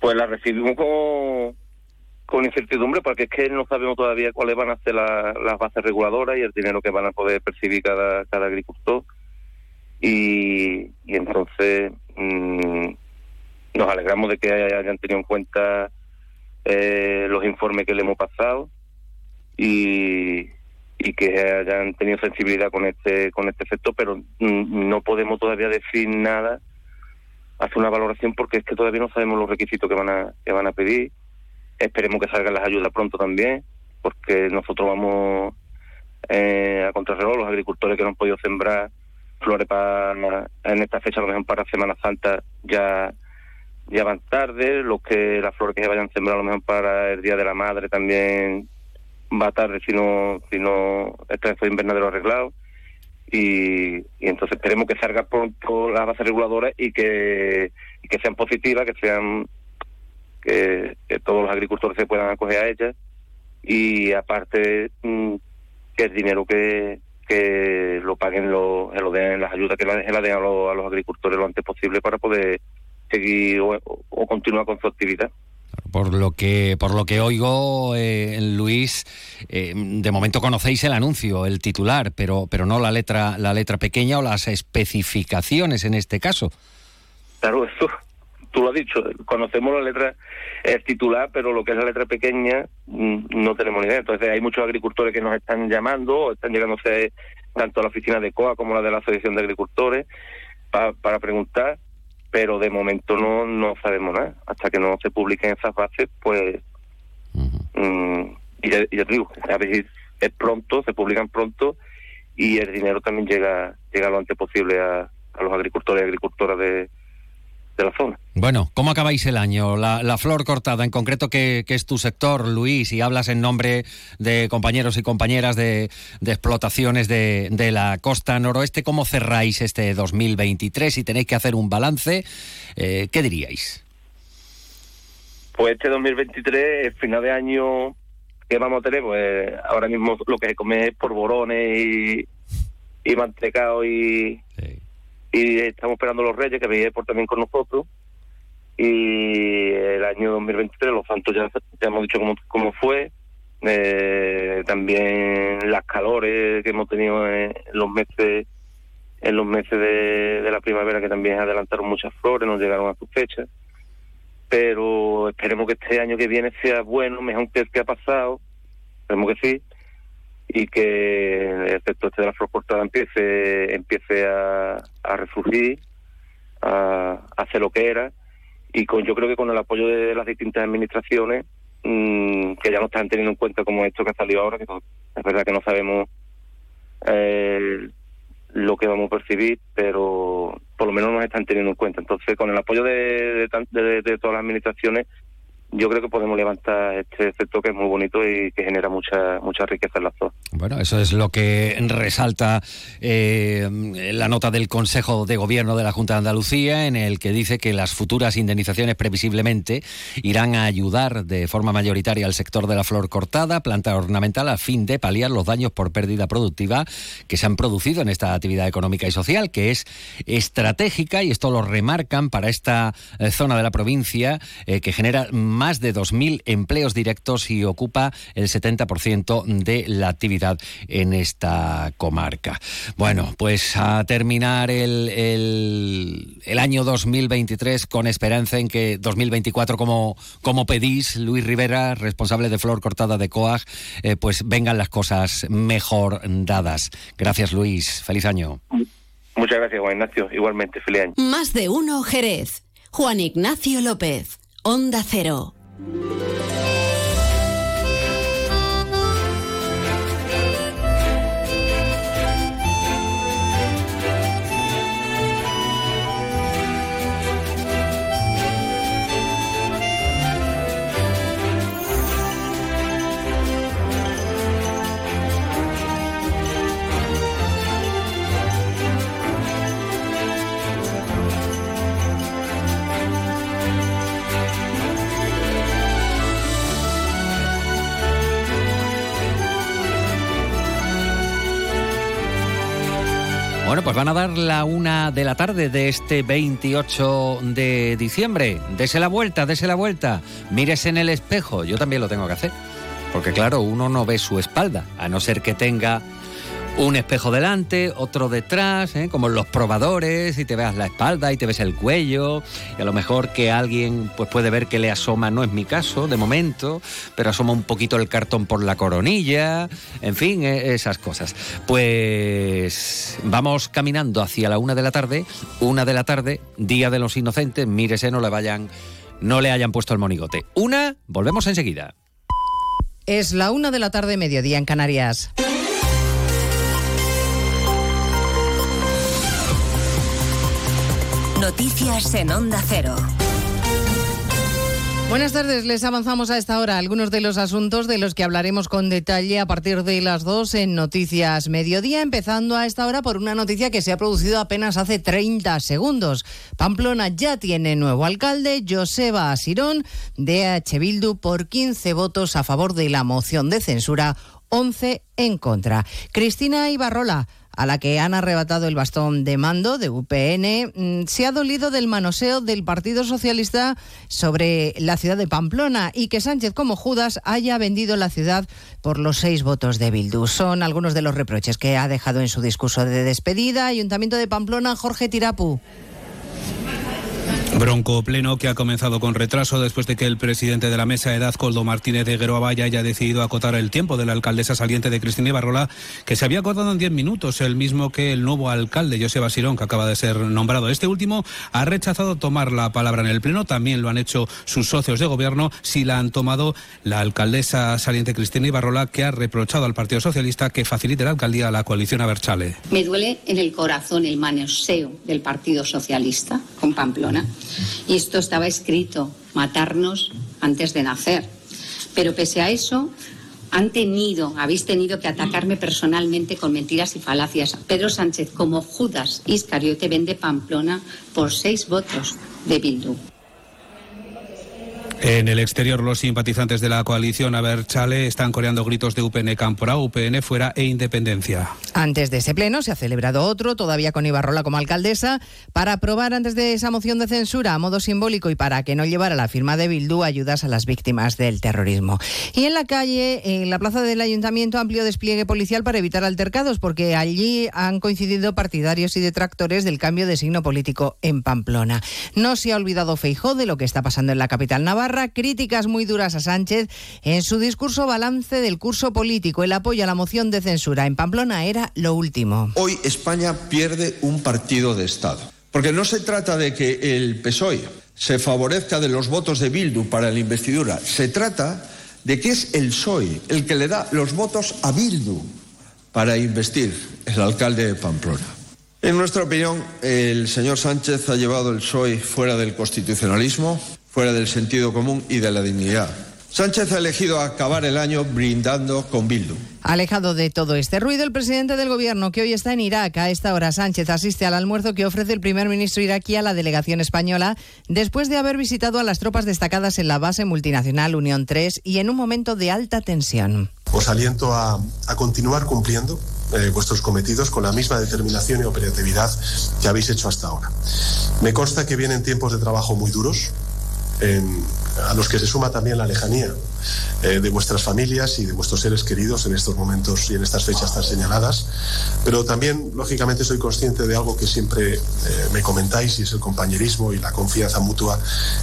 Pues la recibimos con, con incertidumbre porque es que no sabemos todavía cuáles van a ser la- las bases reguladoras y el dinero que van a poder percibir cada, agricultor. Y, entonces mm, nos alegramos de que hayan tenido en cuenta eh, los informes que le hemos pasado y, y que hayan tenido sensibilidad con este con este efecto, pero mm, no podemos todavía decir nada hacer una valoración porque es que todavía no sabemos los requisitos que van a que van a pedir. Esperemos que salgan las ayudas pronto también, porque nosotros vamos eh, a contrarreloj, los agricultores que no han podido sembrar flores para en esta fecha, a lo mejor para Semana Santa ya ya van tarde, los que las flores que se vayan a sembrar a lo mejor para el Día de la Madre también va tarde si no si no están esos invernaderos arreglados y, entonces esperemos que salga pronto las bases reguladoras y que, que sean positivas, que sean que, todos los agricultores se puedan acoger a ellas y aparte mm, que el dinero que, que lo paguen lo, que lo den las ayudas que la, den a, los- a los agricultores lo antes posible para poder seguir o continuar con su actividad. Por lo que, por lo que oigo, eh, Luis, eh, de momento conocéis el anuncio, el titular, pero, pero no la letra, la letra pequeña o las especificaciones en este caso. Claro, eso tú lo has dicho, conocemos la letra, el titular, pero lo que es la letra pequeña mm, no tenemos ni idea. Entonces hay muchos agricultores que nos están llamando, están llegándose tanto a la oficina de COA como a la de la Asociación de Agricultores pa- para preguntar, pero de momento no, no sabemos nada. Hasta que no se publiquen esas bases, pues... y, ya, y ya te digo, a veces es pronto, se publican pronto y el dinero también llega llega lo antes posible a, a los agricultores y agricultoras de, de la zona. Bueno, ¿cómo acabáis el año? La, flor cortada, en concreto, que, es tu sector, Luis, y hablas en nombre de compañeros y compañeras de, explotaciones de, la costa noroeste. ¿Cómo cerráis este 2023? Si tenéis que hacer un balance, eh, ¿qué diríais? Pues este 2023, el final de año que vamos a tener, pues ahora mismo lo que se come es polvorones y, y mantecado y, y estamos esperando los reyes que vengan por también con nosotros. Y el año 2023 los santos ya, ya hemos dicho cómo, cómo fue. Eh, también las calores que hemos tenido en los meses en los meses de, de la primavera que también adelantaron muchas flores no llegaron a su fecha. Pero esperemos que este año que viene sea bueno mejor que el que ha pasado. Esperemos que sí y que el sector este de la flor empiece empiece a, a resurgir a, a hacer lo que era. Y con yo creo que con el apoyo de las distintas administraciones mm, que ya no están teniendo en cuenta como esto que ha salido ahora que es verdad que no sabemos eh, lo que vamos a percibir pero por lo menos nos están teniendo en cuenta. Entonces con el apoyo de, de todas las administraciones yo creo que podemos levantar este efecto que es muy bonito y que genera mucha mucha riqueza en la zona. Bueno, eso es lo que resalta eh, la nota del Consejo de Gobierno de la Junta de Andalucía, en el que dice que las futuras indemnizaciones previsiblemente irán a ayudar de forma mayoritaria al sector de la flor cortada, planta ornamental, a fin de paliar los daños por pérdida productiva que se han producido en esta actividad económica y social, que es estratégica, y esto lo remarcan para esta eh, zona de la provincia, eh, que genera de 2.000 empleos directos y ocupa el 70% de la actividad en esta comarca. Bueno, pues a terminar el, el, año 2023 con esperanza en que 2024, como, como pedís, Luis Rivera, responsable de Flor Cortada de COAG, eh, pues vengan las cosas mejor dadas. Gracias, Luis. Feliz año. Muchas gracias, Juan Ignacio. Igualmente, feliz año. Más de uno, Jerez. Juan Ignacio López. Onda Cero. Bueno, pues van a dar la una de la tarde de este 28 de diciembre. Dese la vuelta, dese la vuelta. Mírese en el espejo. Yo también lo tengo que hacer. Porque claro, uno no ve su espalda, a no ser que tenga un espejo delante, otro detrás, ¿eh? como en los probadores, y te veas la espalda y te ves el cuello, y a lo mejor que alguien pues puede ver que le asoma, no es mi caso de momento, pero asoma un poquito el cartón por la coronilla, en fin, e, esas cosas. Pues vamos caminando hacia la una de la tarde, una de la tarde, Día de los Inocentes, mírese, no le vayan, no le hayan puesto el monigote. Una, volvemos enseguida. Es la una de la tarde, mediodía en Canarias. Noticias en Onda Cero. Buenas tardes, les avanzamos a esta hora algunos de los asuntos de los que hablaremos con detalle a partir de las dos en Noticias Mediodía, empezando a esta hora por una noticia que se ha producido apenas hace 30 segundos. Pamplona ya tiene nuevo alcalde, Joseba Asirón, de H. Por 15 votos a favor de la moción de censura, 11 en contra. Cristina Ibarrola a la que han arrebatado el bastón de mando de UPN, mm, se ha dolido del manoseo del Partido Socialista sobre la ciudad de Pamplona y que Sánchez como Judas haya vendido la ciudad por los seis votos de Bildu. Son algunos de los reproches que ha dejado en su discurso de despedida Ayuntamiento de Pamplona Jorge Tirapu. Bronco pleno que ha comenzado con retraso después de que el presidente de la mesa, Edad Coldo Martínez de Gueroabaya, haya decidido acotar el tiempo de la alcaldesa saliente de Cristina Ibarrola, que se había acordado en 10 minutos, el mismo que el nuevo alcalde, José Basirón, que acaba de ser nombrado. Este último ha rechazado tomar la palabra en el pleno, también lo han hecho sus socios de gobierno, si la han tomado la alcaldesa saliente Cristina Ibarrola, que ha reprochado al Partido Socialista que facilite la alcaldía a la coalición Aberchale. Me duele en el corazón el manoseo del Partido Socialista con Pamplona Y esto estaba escrito, matarnos antes de nacer. Pero pese a eso, han tenido, habéis tenido que atacarme personalmente con mentiras y falacias. Pedro Sánchez, como Judas Iscariote, vende Pamplona por seis votos de Bildu. En el exterior, los simpatizantes de la coalición Aberchale están coreando gritos de UPN Campora, UPN fuera e independencia. Antes de ese pleno se ha celebrado otro, todavía con Ibarrola como alcaldesa, para aprobar antes de esa moción de censura a modo simbólico y para que no llevara la firma de Bildu ayudas a las víctimas del terrorismo. Y en la calle, en la plaza del ayuntamiento, amplio despliegue policial para evitar altercados, porque allí han coincidido partidarios y detractores del cambio de signo político en Pamplona. No se ha olvidado Feijó de lo que está pasando en la capital navarra críticas muy duras a Sánchez en su discurso balance del curso político. El apoyo a la moción de censura en Pamplona era lo último. Hoy España pierde un partido de Estado. Porque no se trata de que el PSOE se favorezca de los votos de Bildu para la investidura. Se trata de que es el PSOE el que le da los votos a Bildu para investir el alcalde de Pamplona. En nuestra opinión, el señor Sánchez ha llevado el PSOE fuera del constitucionalismo, fuera del sentido común y de la dignidad. Sánchez ha elegido acabar el año brindando con Bildu. Alejado de todo este ruido, el presidente del gobierno, que hoy está en Irak, a esta hora Sánchez asiste al almuerzo que ofrece el primer ministro iraquí a la delegación española, después de haber visitado a las tropas destacadas en la base multinacional Unión 3 y en un momento de alta tensión. Os aliento a, a continuar cumpliendo eh, vuestros cometidos con la misma determinación y operatividad que habéis hecho hasta ahora. Me consta que vienen tiempos de trabajo muy duros, a los que se suma también la lejanía eh, de vuestras familias y de vuestros seres queridos en estos momentos y en estas fechas tan señaladas. Pero también, lógicamente, soy consciente de algo que siempre eh, me comentáis y es el compañerismo y la confianza mutua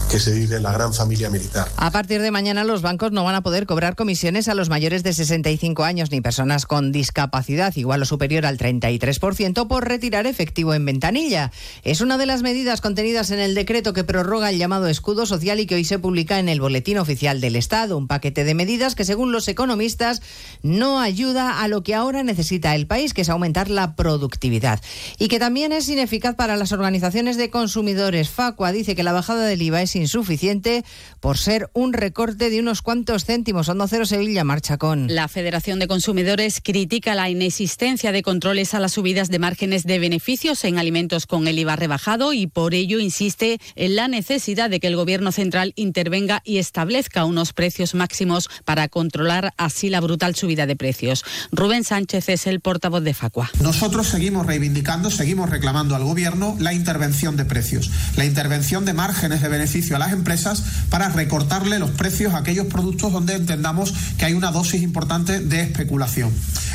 que se vive en la gran familia militar. A partir de mañana los bancos no van a poder cobrar comisiones a los mayores de 65 años ni personas con discapacidad igual o superior al 33% por retirar efectivo en ventanilla. Es una de las medidas contenidas en el decreto que prorroga el llamado escudo social y que hoy se publica en el Boletín Oficial del Estado, un paquete de medidas que según los economistas no ayuda a lo que ahora necesita el país, que es aumentar la productividad y que también es ineficaz para las organizaciones de consumidores. Facua dice que la bajada del IVA es insuficiente por ser un recorte de unos cuantos céntimos. Hondo Cero Sevilla marcha con. La Federación de Consumidores critica la inexistencia de controles a las subidas de márgenes de beneficios en alimentos con el IVA rebajado y por ello insiste en la necesidad de que el Gobierno central intervenga y establezca unos precios máximos para controlar así la brutal subida de precios. Rubén Sánchez es el portavoz de Facua. Nosotros seguimos reivindicando, seguimos reclamando al Gobierno la intervención de precios, la intervención de márgenes de beneficio a las empresas para recortarle los precios a aquellos productos donde entendamos que hay una dosis importante de especulación.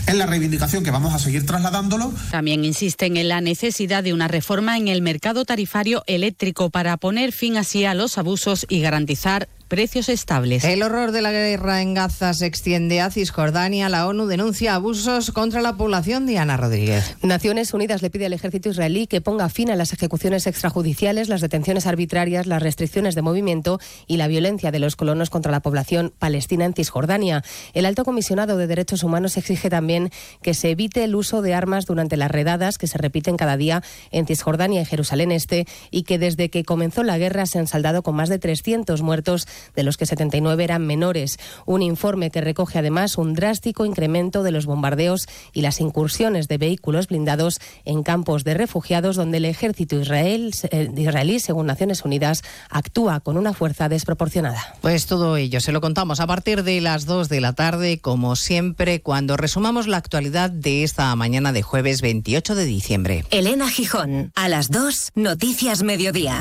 Es la reivindicación que vamos a seguir trasladándolo. También insisten en la necesidad de una reforma en el mercado tarifario eléctrico para poner fin así a los abusos y garantizar precios estables. El horror de la guerra en Gaza se extiende a Cisjordania. La ONU denuncia abusos contra la población. Diana Rodríguez. Naciones Unidas le pide al ejército israelí que ponga fin a las ejecuciones extrajudiciales, las detenciones arbitrarias, las restricciones de movimiento y la violencia de los colonos contra la población palestina en Cisjordania. El alto comisionado de Derechos Humanos exige también que se evite el uso de armas durante las redadas que se repiten cada día en Cisjordania y Jerusalén Este y que desde que comenzó la guerra se han saldado con más de 300 muertos de los que 79 eran menores. Un informe que recoge además un drástico incremento de los bombardeos y las incursiones de vehículos blindados en campos de refugiados donde el ejército israel, eh, israelí, según Naciones Unidas, actúa con una fuerza desproporcionada. Pues todo ello se lo contamos a partir de las 2 de la tarde, como siempre, cuando resumamos la actualidad de esta mañana de jueves 28 de diciembre. Elena Gijón, a las 2, Noticias Mediodía.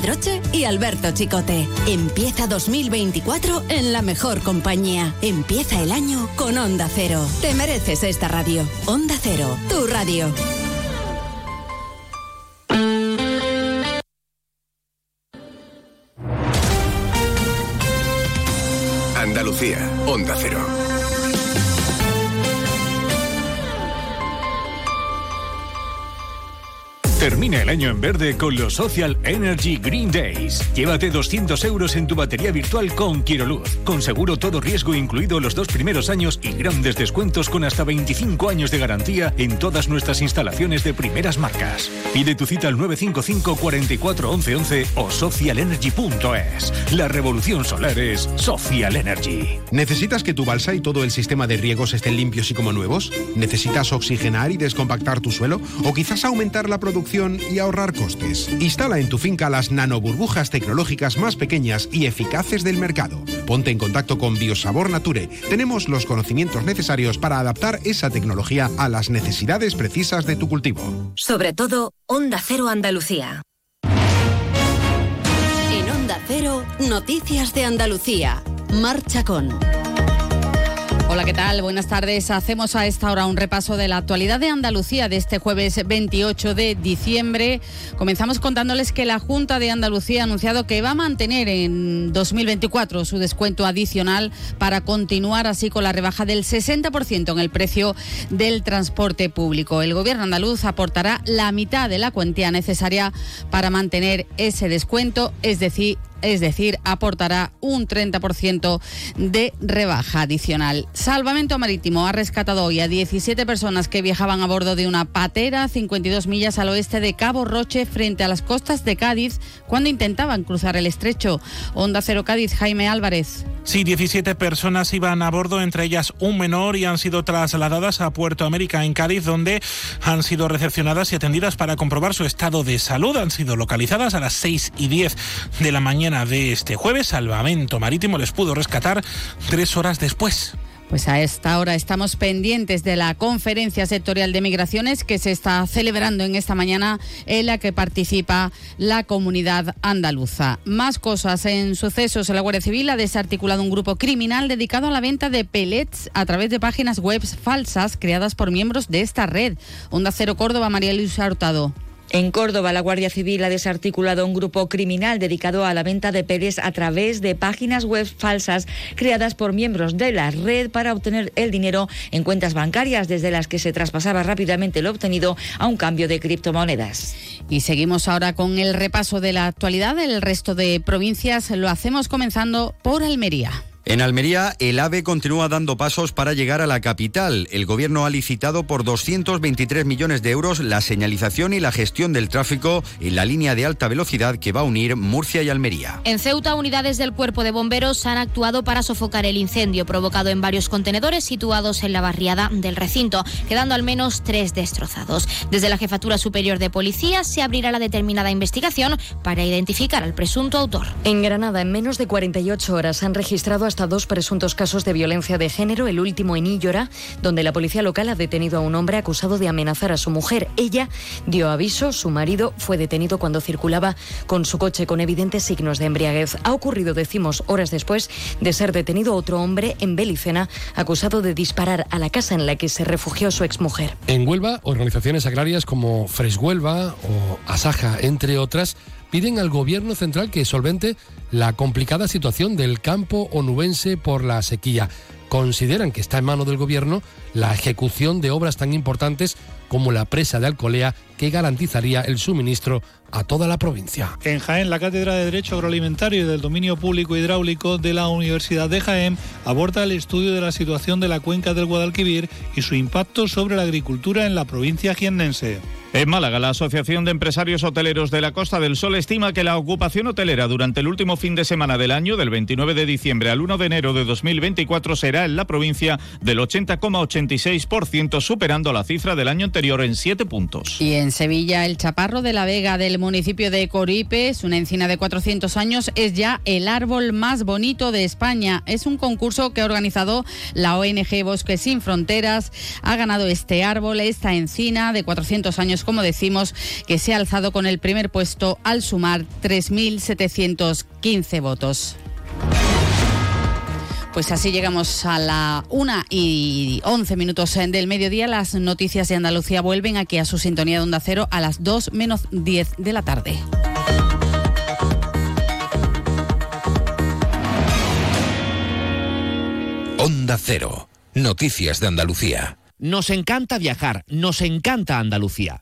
y Alberto Chicote. Empieza 2024 en la mejor compañía. Empieza el año con Onda Cero. Te mereces esta radio. Onda Cero, tu radio. Andalucía, Onda Cero. Termina el año en verde con los Social Energy Green Days. Llévate 200 euros en tu batería virtual con Quiroluz. Con seguro todo riesgo incluido los dos primeros años y grandes descuentos con hasta 25 años de garantía en todas nuestras instalaciones de primeras marcas. Pide tu cita al 955 44 11 11 o socialenergy.es. La revolución solar es Social Energy. ¿Necesitas que tu balsa y todo el sistema de riegos estén limpios y como nuevos? ¿Necesitas oxigenar y descompactar tu suelo? ¿O quizás aumentar la producción y ahorrar costes? Instala en tu finca las nanoburbujas tecnológicas más pequeñas y eficaces del mercado. Ponte en contacto con Biosabor Nature. Tenemos los conocimientos necesarios para adaptar esa tecnología a las necesidades precisas de tu cultivo. Sobre todo, Onda Cero Andalucía. En Onda Cero, Noticias de Andalucía. Marcha con. Hola, ¿qué tal? Buenas tardes. Hacemos a esta hora un repaso de la actualidad de Andalucía de este jueves 28 de diciembre. Comenzamos contándoles que la Junta de Andalucía ha anunciado que va a mantener en 2024 su descuento adicional para continuar así con la rebaja del 60% en el precio del transporte público. El gobierno andaluz aportará la mitad de la cuantía necesaria para mantener ese descuento, es decir, es decir, aportará un 30% de rebaja adicional. Salvamento Marítimo ha rescatado hoy a 17 personas que viajaban a bordo de una patera 52 millas al oeste de Cabo Roche frente a las costas de Cádiz cuando intentaban cruzar el estrecho. Onda Cero Cádiz, Jaime Álvarez. Sí, 17 personas iban a bordo, entre ellas un menor, y han sido trasladadas a Puerto América en Cádiz, donde han sido recepcionadas y atendidas para comprobar su estado de salud. Han sido localizadas a las 6 y 10 de la mañana de este jueves. Salvamento Marítimo les pudo rescatar tres horas después. Pues a esta hora estamos pendientes de la conferencia sectorial de migraciones que se está celebrando en esta mañana en la que participa la comunidad andaluza. Más cosas en sucesos. La Guardia Civil ha desarticulado un grupo criminal dedicado a la venta de pellets a través de páginas web falsas creadas por miembros de esta red. Onda Cero Córdoba, María Luisa Hurtado. En Córdoba, la Guardia Civil ha desarticulado un grupo criminal dedicado a la venta de peles a través de páginas web falsas creadas por miembros de la red para obtener el dinero en cuentas bancarias desde las que se traspasaba rápidamente lo obtenido a un cambio de criptomonedas. Y seguimos ahora con el repaso de la actualidad. El resto de provincias lo hacemos comenzando por Almería. En Almería, el AVE continúa dando pasos para llegar a la capital. El gobierno ha licitado por 223 millones de euros la señalización y la gestión del tráfico en la línea de alta velocidad que va a unir Murcia y Almería. En Ceuta, unidades del Cuerpo de Bomberos han actuado para sofocar el incendio provocado en varios contenedores situados en la barriada del recinto, quedando al menos tres destrozados. Desde la Jefatura Superior de Policía se abrirá la determinada investigación para identificar al presunto autor. En Granada, en menos de 48 horas han registrado hasta dos presuntos casos de violencia de género, el último en Illora, donde la policía local ha detenido a un hombre acusado de amenazar a su mujer. Ella dio aviso, su marido fue detenido cuando circulaba con su coche con evidentes signos de embriaguez. Ha ocurrido, decimos, horas después de ser detenido otro hombre en Belicena, acusado de disparar a la casa en la que se refugió su exmujer. En Huelva, organizaciones agrarias como Fresh Huelva o Asaja, entre otras, piden al gobierno central que solvente la complicada situación del campo onubense por la sequía. Consideran que está en mano del gobierno la ejecución de obras tan importantes como la presa de Alcolea que garantizaría el suministro a toda la provincia. En Jaén, la Cátedra de Derecho Agroalimentario y del Dominio Público Hidráulico de la Universidad de Jaén aborda el estudio de la situación de la cuenca del Guadalquivir y su impacto sobre la agricultura en la provincia jiennense. En Málaga, la Asociación de Empresarios Hoteleros de la Costa del Sol estima que la ocupación hotelera durante el último fin de semana del año, del 29 de diciembre al 1 de enero de 2024, será en la provincia del 80,86%, superando la cifra del año anterior en 7 puntos. Y en Sevilla, el chaparro de la Vega del municipio de Coripes, una encina de 400 años, es ya el árbol más bonito de España. Es un concurso que ha organizado la ONG Bosques Sin Fronteras. Ha ganado este árbol, esta encina de 400 años como decimos, que se ha alzado con el primer puesto al sumar 3.715 votos. Pues así llegamos a la 1 y 11 minutos del mediodía. Las noticias de Andalucía vuelven aquí a su sintonía de Onda Cero a las 2 menos 10 de la tarde. Onda Cero. Noticias de Andalucía. Nos encanta viajar, nos encanta Andalucía.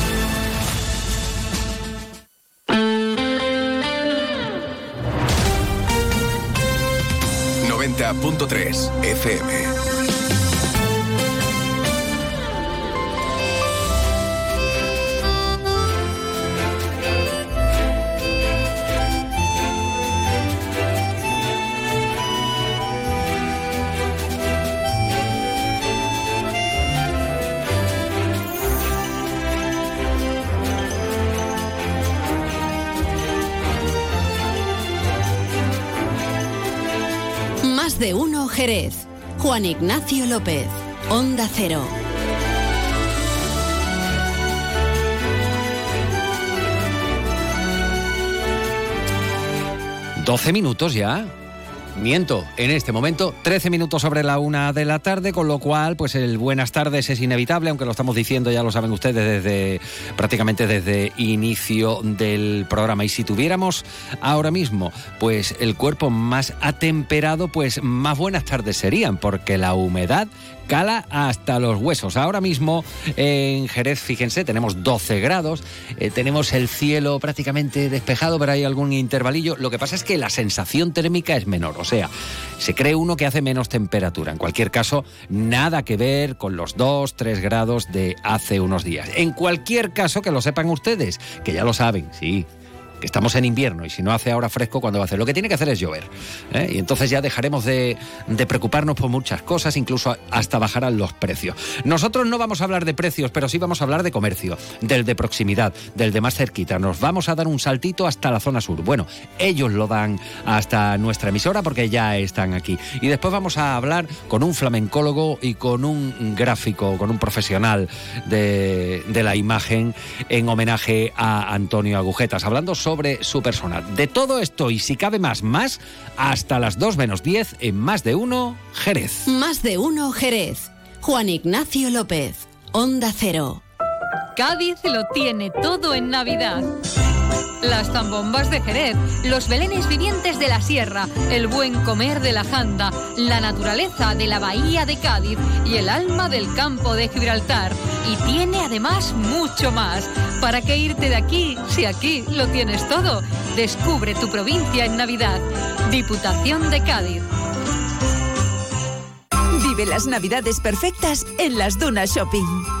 90.3 FM. Jerez. Juan Ignacio López. Onda Cero. ¿12 minutos ya? Miento, en este momento 13 minutos sobre la una de la tarde, con lo cual pues el buenas tardes es inevitable, aunque lo estamos diciendo, ya lo saben ustedes, desde prácticamente desde inicio del programa. Y si tuviéramos ahora mismo pues el cuerpo más atemperado, pues más buenas tardes serían, porque la humedad cala hasta los huesos. Ahora mismo en Jerez, fíjense, tenemos 12 grados, eh, tenemos el cielo prácticamente despejado, pero hay algún intervalillo. Lo que pasa es que la sensación térmica es menor, o sea, se cree uno que hace menos temperatura. En cualquier caso, nada que ver con los 2, 3 grados de hace unos días. En cualquier caso, que lo sepan ustedes, que ya lo saben, sí, que estamos en invierno y si no hace ahora fresco, cuando va a hacer? Lo que tiene que hacer es llover. ¿eh? Y entonces ya dejaremos de, preocuparnos por muchas cosas, incluso hasta bajarán los precios. Nosotros no vamos a hablar de precios, pero sí vamos a hablar de comercio, del de proximidad, del de más cerquita. Nos vamos a dar un saltito hasta la zona sur. Bueno, ellos lo dan hasta nuestra emisora porque ya están aquí. Y después vamos a hablar con un flamencólogo y con un gráfico, con un profesional de, de la imagen en homenaje a Antonio Agujetas, hablando sobre sobre su persona. De todo esto y si cabe más, más, hasta las 2 menos 10 en Más de Uno, Jerez. Más de Uno, Jerez. Juan Ignacio López, Onda Cero. Cádiz lo tiene todo en Navidad. Las zambombas de Jerez, los belenes vivientes de la sierra, el buen comer de la janda, la naturaleza de la bahía de Cádiz y el alma del campo de Gibraltar. Y tiene además mucho más. ¿Para qué irte de aquí si aquí lo tienes todo? Descubre tu provincia en Navidad. Diputación de Cádiz. Vive las Navidades perfectas en las Dunas Shopping.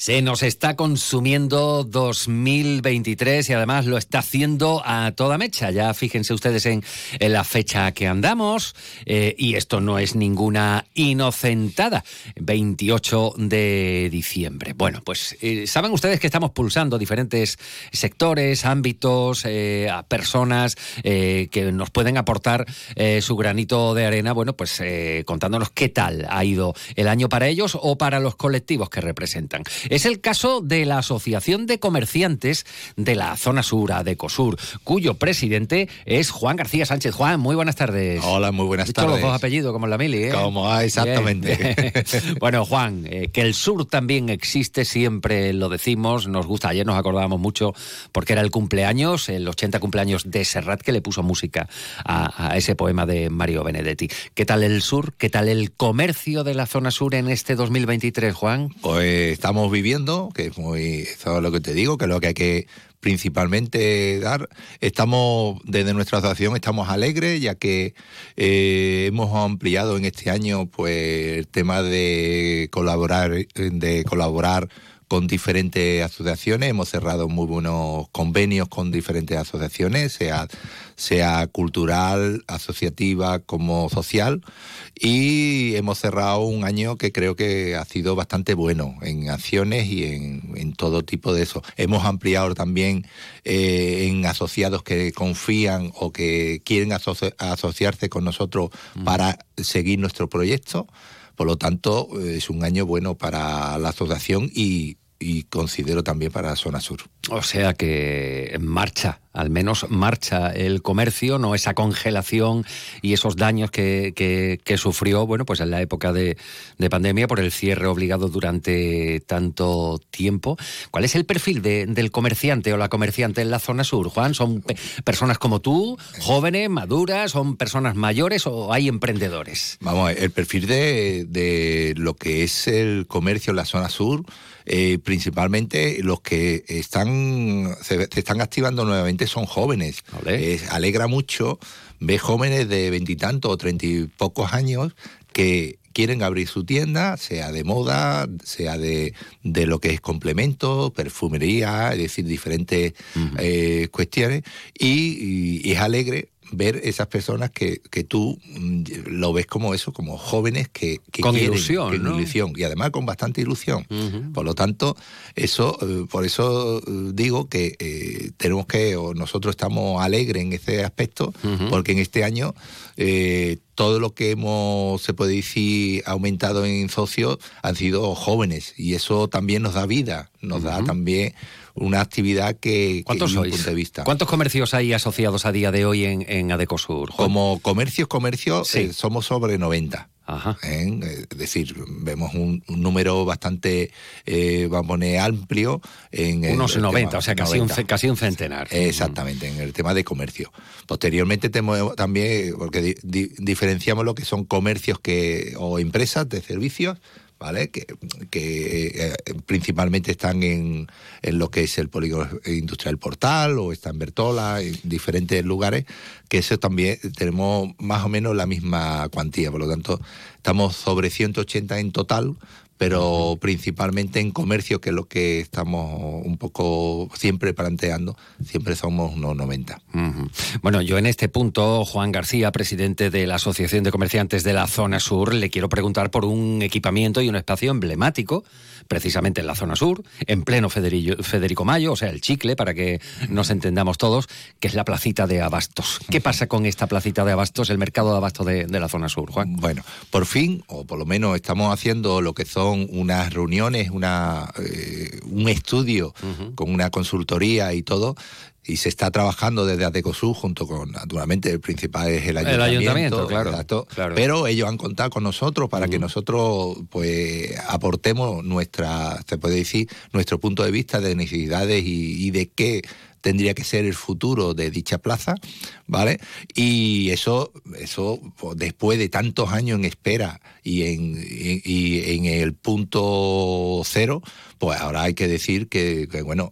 Se nos está consumiendo 2023 y además lo está haciendo a toda mecha. Ya fíjense ustedes en, la fecha que andamos eh, y esto no es ninguna inocentada. 28 de diciembre. Bueno, pues eh, saben ustedes que estamos pulsando diferentes sectores, ámbitos, eh, a personas que nos pueden aportar su granito de arena. Bueno, pues contándonos qué tal ha ido el año para ellos o para los colectivos que representan. Es el caso de la Asociación de Comerciantes de la Zona Sur, de COSUR, cuyo presidente es Juan García Sánchez. Juan, muy buenas tardes. Hola, muy buenas tardes. los dos apellidos, como en la mili, ¿eh? Como, ah, exactamente. [laughs] bueno, Juan, eh, que el sur también existe, siempre lo decimos, nos gusta. Ayer nos acordábamos mucho porque era el cumpleaños, el 80 cumpleaños de Serrat, que le puso música a, a ese poema de Mario Benedetti. ¿Qué tal el sur? ¿Qué tal el comercio de la zona sur en este 2023, Juan? Pues estamos viviendo viviendo, que es muy, eso es lo que te digo, que es lo que hay que principalmente dar. Estamos, desde nuestra asociación, estamos alegres, ya que eh, hemos ampliado en este año pues el tema de colaborar, de colaborar con diferentes asociaciones, hemos cerrado muy buenos convenios con diferentes asociaciones, sea, sea cultural, asociativa como social, y hemos cerrado un año que creo que ha sido bastante bueno en acciones y en, todo tipo de eso. Hemos ampliado también eh, en asociados que confían o que quieren asociarse con nosotros para seguir nuestro proyecto. Por lo tanto, es un año bueno para la asociación y, y considero también para la zona sur. O sea que marcha, al menos marcha el comercio, no esa congelación y esos daños que, que, sufrió, bueno, pues en la época de, pandemia por el cierre obligado durante tanto tiempo. ¿Cuál es el perfil del comerciante o la comerciante en la zona sur, Juan? ¿Son personas como tú, jóvenes, maduras, son personas mayores o hay emprendedores? Vamos, el perfil de, de lo que es el comercio en la zona sur eh, principalmente los que están se, están activando nuevamente son jóvenes. alegra mucho ver jóvenes de veintitantos o treinta y pocos años que quieren abrir su tienda, sea de moda, sea de, de lo que es complemento, perfumería, es decir, diferentes eh, cuestiones, y, es alegre ver esas personas que, que tú mm, lo ves como eso, como jóvenes que, que con quieren, ilusión, ilusión y además con bastante ilusión. Por lo tanto, eso, eh, por eso eh, digo que eh, tenemos que, o nosotros estamos alegres en ese aspecto, porque en este año todo lo que hemos, se puede decir, aumentado en socios han sido jóvenes y eso también nos da vida, nos da también una actividad que, ¿Cuántos sois? de vista. ¿Cuántos comercios hay asociados a día de hoy en, en Adecosur? Como comercios, comercios, eh, somos sobre 90. Ajá. ¿Eh? Es decir, vemos un, número bastante, eh, vamos a poner, amplio. En Unos 90, o sea, casi, Un, casi un centenar. Exactamente, en el tema de comercio. Posteriormente tenemos también, porque diferenciamos lo que son comercios que o empresas de servicios ¿vale? Que, eh, principalmente están en, en, lo que es el polígono industrial Portal o está en Bertola, en diferentes lugares, que eso también tenemos más o menos la misma cuantía, por lo tanto estamos sobre 180 en total, pero principalmente en comercio, que es lo que estamos un poco siempre planteando, siempre somos unos 90. Bueno, yo en este punto, Juan García, presidente de la Asociación de Comerciantes de la Zona Sur, le quiero preguntar por un equipamiento y un espacio emblemático, precisamente en la Zona Sur, en pleno Federico Mayo, o sea, el chicle, para que nos entendamos todos, que es la placita de Abastos. ¿Qué pasa con esta placita de Abastos, el mercado de Abastos de, de la Zona Sur, Juan? Bueno, por fin, o por lo menos estamos haciendo lo que son unas reuniones, una, eh, un estudio con una consultoría y todo, y se está trabajando desde Atecosur junto con, naturalmente, el principal es el ayuntamiento. El ayuntamiento, claro, Pero ellos han contado con nosotros para que nosotros pues aportemos nuestra, se puede decir, nuestro punto de vista de necesidades y, y de qué tendría que ser el futuro de dicha plaza, ¿vale? Y eso, eso pues, después de tantos años en espera y en, y, en el punto cero, pues ahora hay que decir que, bueno,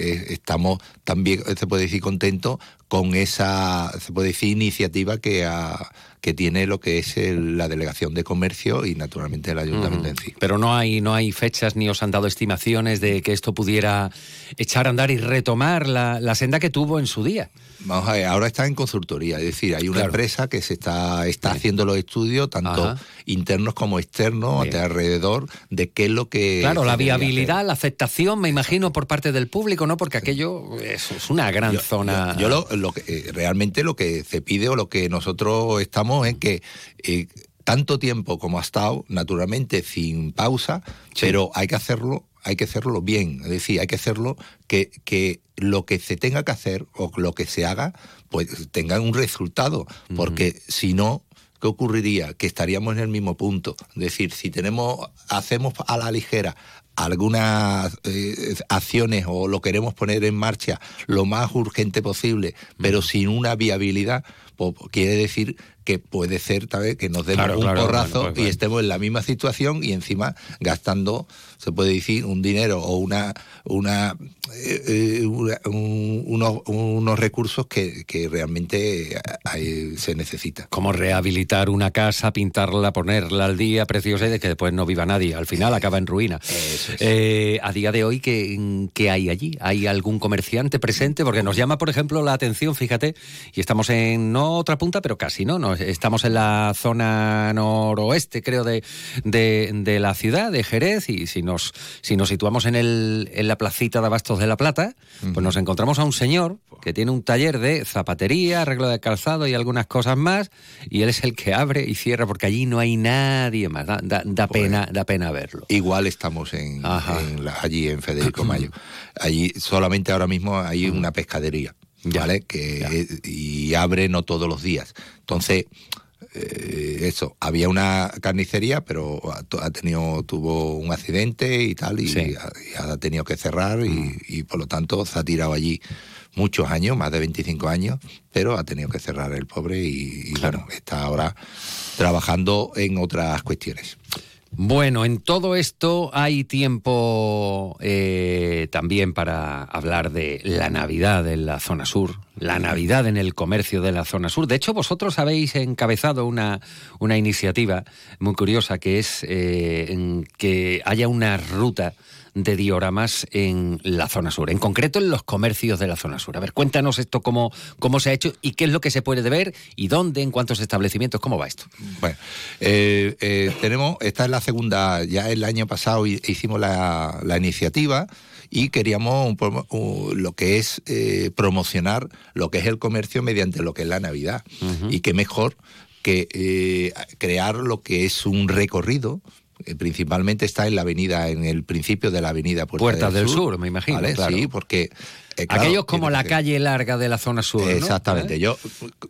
estamos también, se puede decir, contentos con esa, se puede decir, iniciativa que ha que tiene lo que es la delegación de comercio y naturalmente el ayuntamiento en sí. Pero no hay, no hay fechas ni os han dado estimaciones de que esto pudiera echar a andar y retomar la, la senda que tuvo en su día. Vamos a ver, ahora está en consultoría, es decir, hay una empresa que se está, está haciendo los estudios, tanto internos como externos, alrededor, de qué es lo que. Claro, la viabilidad, la aceptación, me imagino, por parte del público, ¿no? Porque aquello es, una gran zona. Yo, lo, lo, que eh, realmente lo que se pide o lo que nosotros estamos es que. Eh, tanto tiempo como ha estado, naturalmente sin pausa, pero hay que hacerlo hay que hacerlo bien, es decir, hay que hacerlo que, que lo que se tenga que hacer o lo que se haga, pues tenga un resultado, porque si no, ¿qué ocurriría? Que estaríamos en el mismo punto. Es decir, si tenemos, hacemos a la ligera algunas eh, acciones o lo queremos poner en marcha lo más urgente posible, pero sin una viabilidad, quiere decir que puede ser tal vez que nos demos Claro, un claro, porrazo bueno, pues, y estemos en la misma situación y encima gastando, se puede decir, un dinero o una, una, eh, eh, una- un- unos, unos recursos que, que realmente se necesita. Como rehabilitar una casa, pintarla, ponerla al día, preciosa y de que después no viva nadie. Al final acaba en ruina. Eh, a día de hoy, ¿qué, qué hay allí? ¿Hay algún comerciante presente? Porque nos llama, por ejemplo, la atención, fíjate, y estamos en, no otra punta, pero casi, ¿no? Nos- estamos en la zona noroeste, creo, de, de, de la ciudad, de Jerez, y si nos, si nos situamos en, el, en la placita de Abastos de la Plata, pues nos encontramos a un señor que tiene un taller de zapatería, arreglo de calzado y algunas cosas más, y él es el que abre y cierra, porque allí no hay nadie más. Da, da- da pena, da pena verlo. Igual estamos en, en la- allí en Federico [clears throat] Mayo. Allí solamente ahora mismo hay una pescadería, ¿vale? Que y abre no todos los días. Entonces eh, eso, había una carnicería, pero ha, ha tenido tuvo un accidente y tal y, ha, y ha tenido que cerrar y, y por lo tanto se ha tirado allí muchos años, más de 25 años, pero ha tenido que cerrar el pobre y, y bueno, está ahora trabajando en otras cuestiones. Bueno, en todo esto hay tiempo eh, también para hablar de la Navidad en la zona sur, la Navidad en el comercio de la zona sur. De hecho, vosotros habéis encabezado una, una iniciativa muy curiosa que es eh, en que haya una ruta de dioramas en la zona sur, en concreto en los comercios de la zona sur. A ver, cuéntanos esto cómo, cómo se ha hecho y qué es lo que se puede ver y dónde, en cuántos establecimientos, cómo va esto. Bueno, eh, eh, tenemos, esta es la segunda, ya el año pasado hi- hicimos la, la iniciativa y queríamos un- lo que es eh, promocionar lo que es el comercio mediante lo que es la Navidad. Y qué mejor que eh, crear lo que es un recorrido. Eh, Principalmente está en la avenida, en el principio de la avenida Puerta Puertas del, del Sur, me imagino, ¿vale? claro. Sí, porque... eh, claro, Aquellos como la que- calle larga de la zona sur. Exactamente. ¿Eh? Yo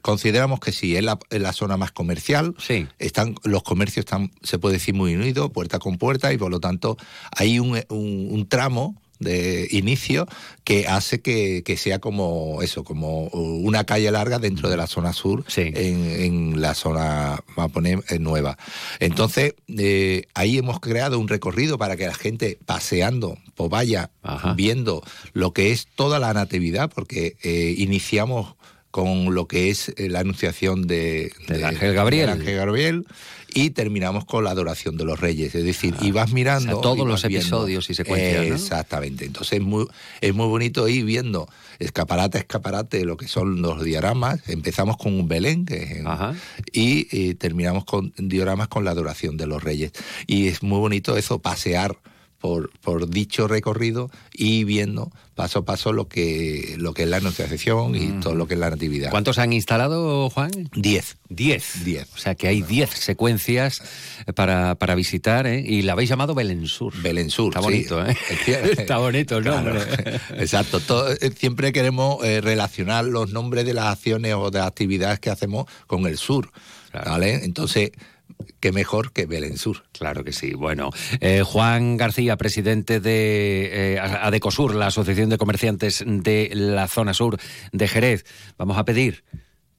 consideramos que sí, es la, es la zona más comercial. Están, los comercios están, se puede decir, muy unidos, puerta con puerta, y por lo tanto hay un, un- un tramo de inicio que hace que, que sea como eso, como una calle larga dentro de la zona sur, en, en la zona, vamos a poner, eh, nueva. Entonces, eh, ahí hemos creado un recorrido para que la gente paseando, pues vaya viendo lo que es toda la natividad, porque eh, iniciamos con lo que es la anunciación de, Del Ángel Gabriel. del Ángel Gabriel y terminamos con la adoración de los reyes. Es decir, y vas mirando. Ah, o sea, todos los viendo. episodios y secuencias, ¿no? Exactamente. Entonces es muy, es muy bonito ir viendo escaparate a escaparate lo que son los dioramas. Empezamos con un Belén que es en- y, eh, terminamos con dioramas con la adoración de los reyes. Y es muy bonito eso, pasear por, por dicho recorrido y viendo paso a paso lo que, lo que es la anunciación y todo lo que es la natividad. ¿Cuántos han instalado, Juan? Diez. Diez. Diez. O sea que hay diez secuencias para, para visitar, ¿eh? Y la habéis llamado Belén Sur. Belén Sur, Está sí. bonito, ¿eh? [laughs] Está bonito el Claro. nombre. [laughs] Exacto. Todo- eh, siempre queremos eh, relacionar los nombres de las acciones o de las actividades que hacemos con el sur. ¿Vale? Entonces, qué mejor que Belén Sur. Claro que sí. Bueno, eh, Juan García, presidente de eh, Adecosur, la Asociación de Comerciantes de la Zona Sur de Jerez. Vamos a pedir.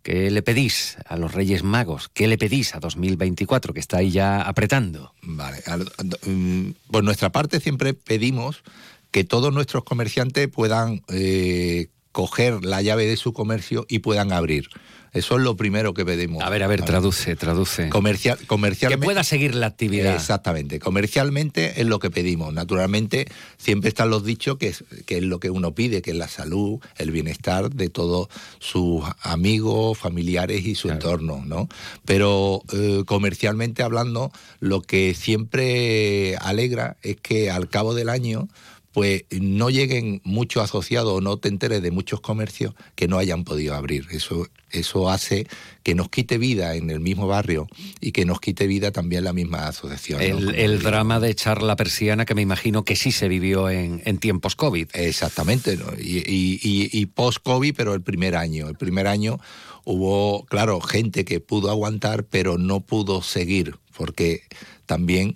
¿Qué le pedís a los Reyes Magos? ¿Qué le pedís a 2024, que está ahí ya apretando? Vale. al- mm, Por nuestra parte siempre pedimos que todos nuestros comerciantes puedan eh, coger la llave de su comercio y puedan abrir. Eso es lo primero que pedimos. A ver, a ver, traduce, traduce. Comercial, comercialmente. Que pueda seguir la actividad. Exactamente. Comercialmente es lo que pedimos. Naturalmente, siempre están los dichos que es, que es lo que uno pide, que es la salud, el bienestar de todos sus amigos, familiares y su entorno, ¿no? Pero eh, comercialmente hablando, lo que siempre alegra es que al cabo del año pues no lleguen muchos asociados o no te enteres de muchos comercios que no hayan podido abrir. Eso, eso hace que nos quite vida en el mismo barrio y que nos quite vida también la misma asociación. El, drama de echar la persiana que me imagino que sí se vivió en, en tiempos COVID. Exactamente, ¿no? y, y- y- y post-COVID, pero el primer año. El primer año hubo, claro, gente que pudo aguantar, pero no pudo seguir, porque también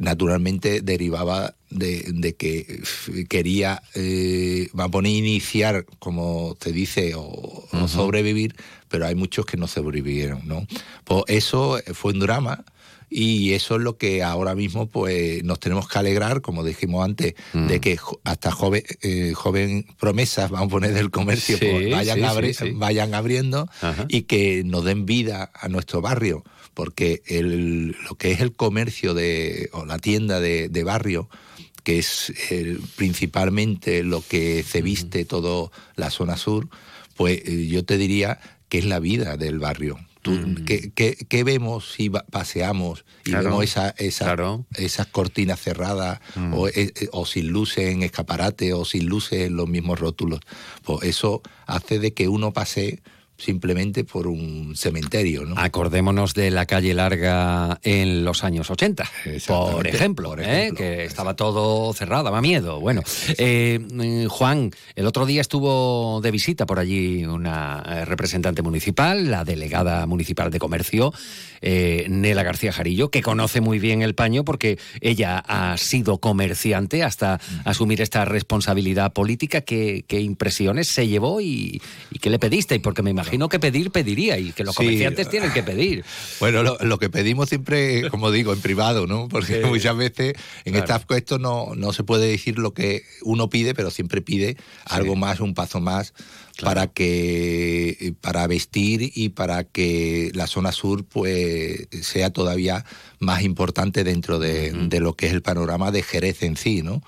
naturalmente derivaba de, que quería, eh, va a poner iniciar, como te dice, o, sobrevivir, pero hay muchos que no sobrevivieron, ¿no? Pues eso fue un drama y eso es lo que ahora mismo pues nos tenemos que alegrar, como dijimos antes, de que hasta joven, eh, joven promesas, vamos a poner del comercio, pues, vayan, vayan abriendo y que nos den vida a nuestro barrio, porque el, lo que es el comercio de, o la tienda de, barrio, que es principalmente lo que se viste toda la zona sur, pues eh, yo te diría que es la vida del barrio. Mm. ¿qué, vemos si paseamos y vemos esa, esas cortinas cerradas mm. o, eh, eh, o, sin luces en escaparate o sin luces en los mismos rótulos? Pues eso hace de que uno pase simplemente por un cementerio. ¿no? Acordémonos de la calle larga en los años 80, por ejemplo, ¿eh? que estaba todo cerrado, daba miedo. Bueno, eh, mm, Juan, el otro día estuvo de visita por allí una eh, representante municipal, la delegada municipal de comercio, Nela García Jarillo, que conoce muy bien el paño porque ella ha sido comerciante hasta mm. asumir esta responsabilidad política. ¿Qué, impresiones se llevó y, y qué le pediste? Y porque me imagino imagino que pedir pediría y que los comerciantes tienen que pedir. [laughs] Bueno, lo, que pedimos siempre, como digo, en privado, ¿no? Porque [laughs] muchas veces en estas cuestiones no, no se puede decir lo que uno pide, pero siempre pide algo más, un paso más. para que para vestir y para que la zona sur pues sea todavía más importante dentro de, de, lo que es el panorama de Jerez en sí, ¿no?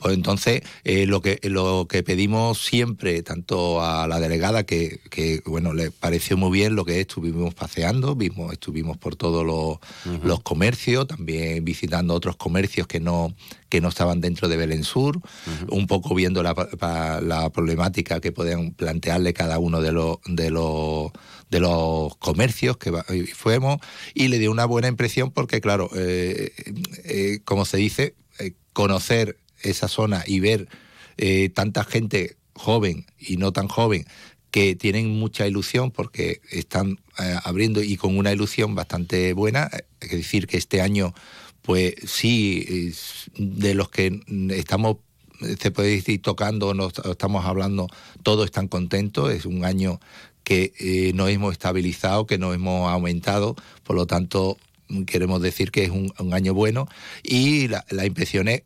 Pues entonces, eh, lo, que, lo que pedimos siempre, tanto a la delegada, que, que, bueno, le pareció muy bien lo que estuvimos paseando, vimos, estuvimos por todos los, comercios, también visitando otros comercios que no, que no estaban dentro de Belén Sur, un poco viendo la, la, problemática que podían plantearle cada uno de los, de los de los comercios que fuimos y le dio una buena impresión porque, claro, eh, eh, como se dice, conocer esa zona y ver eh, tanta gente joven y no tan joven que tienen mucha ilusión porque están eh, abriendo y con una ilusión bastante buena. Es decir, que este año, pues sí, de los que estamos, se puede decir, tocando, nos estamos hablando, todos están contentos. Es un año que eh, nos hemos estabilizado, que nos hemos aumentado, por lo tanto, queremos decir que es un, año bueno y la, impresión es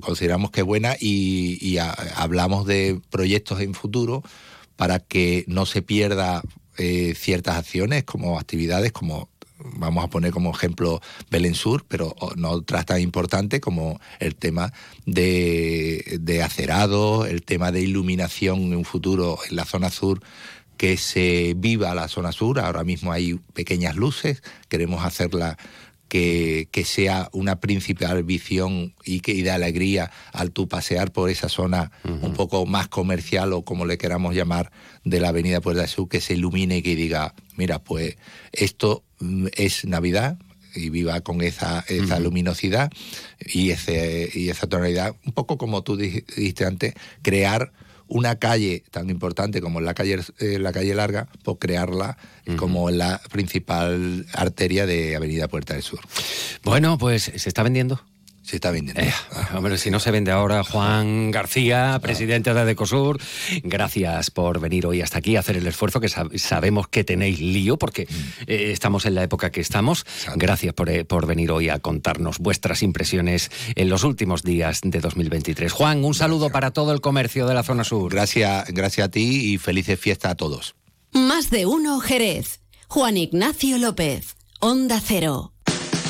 consideramos que es buena y, hablamos de proyectos en futuro para que no se pierda eh, ciertas acciones como actividades como vamos a poner como ejemplo Belén Sur, pero no otras tan importantes como el tema de, de acerado, el tema de iluminación en un futuro en la zona sur que se viva la zona sur. Ahora mismo hay pequeñas luces, queremos hacerla que, sea una principal visión y que de alegría al tú pasear por esa zona un poco más comercial o como le queramos llamar de la avenida Puerta del Sur, que se ilumine y que diga, mira, pues esto mm, es Navidad, y viva con esa, esa luminosidad y, ese, y esa tonalidad, un poco como tú dijiste antes, crear una calle tan importante como la calle, eh, la calle Larga, por crearla como la principal arteria de Avenida Puerta del Sur. Bueno, pues se está vendiendo se está vendiendo. Eh, hombre, si no se vende ahora, Juan García, presidente de Decosur, gracias por venir hoy hasta aquí a hacer el esfuerzo, que sabemos que tenéis lío porque mm. eh, estamos en la época que estamos. Gracias por, eh, por, venir hoy a contarnos vuestras impresiones en los últimos días de 2023. Juan, un saludo para todo el comercio de la zona sur. Gracias, gracias a ti y felices fiestas a todos. Más de uno, Jerez. Juan Ignacio López, Onda Cero.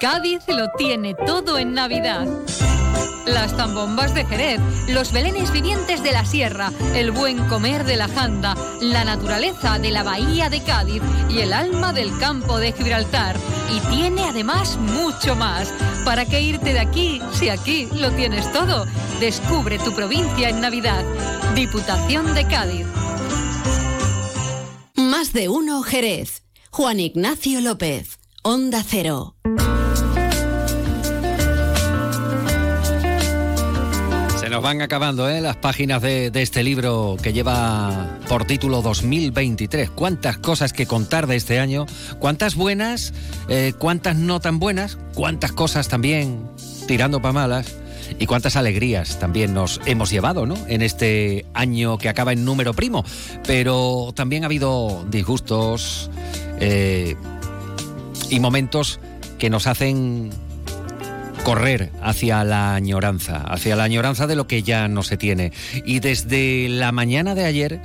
Cádiz lo tiene todo en Navidad. las zambombas de Jerez, los belenes vivientes de la sierra, el buen comer de la janda, la naturaleza de la bahía de Cádiz y el alma del campo de Gibraltar. Y tiene además mucho más. ¿Para qué irte de aquí si aquí lo tienes todo? Descubre tu provincia en Navidad. Diputación de Cádiz. Más de uno Jerez. Juan Ignacio López. Onda Cero. Nos van acabando ¿eh? las páginas de, este libro que lleva por título 2023. Cuántas cosas que contar de este año, cuántas buenas, eh, cuántas no tan buenas, cuántas cosas también tirando para malas y cuántas alegrías también nos hemos llevado ¿no? en este año que acaba en número primo. Pero también ha habido disgustos eh, y momentos que nos hacen correr hacia la añoranza, hacia la añoranza de lo que ya no se tiene. Y desde la mañana de ayer,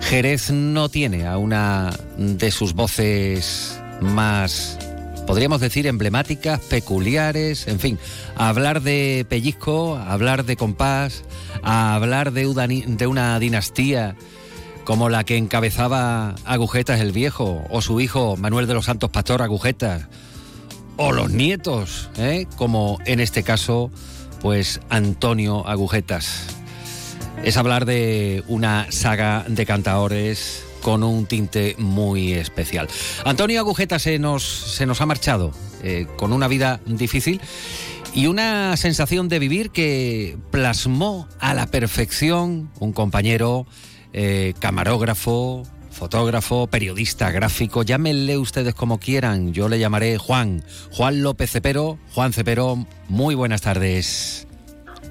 Jerez no tiene a una de sus voces más, podríamos decir, emblemáticas, peculiares, en fin, a hablar de pellizco, a hablar de compás, a hablar de una, de una dinastía como la que encabezaba Agujetas el Viejo, o su hijo Manuel de los Santos Pastor Agujetas, o los nietos, ¿eh? como en este caso, pues Antonio Agujetas. Es hablar de una saga de cantaores con un tinte muy especial. Antonio Agujetas se nos, se nos ha marchado eh, con una vida difícil y una sensación de vivir que plasmó a la perfección un compañero eh, camarógrafo, fotógrafo, periodista, gráfico, llámenle ustedes como quieran, yo le llamaré Juan, Juan López Cepero, Juan Cepero, muy buenas tardes.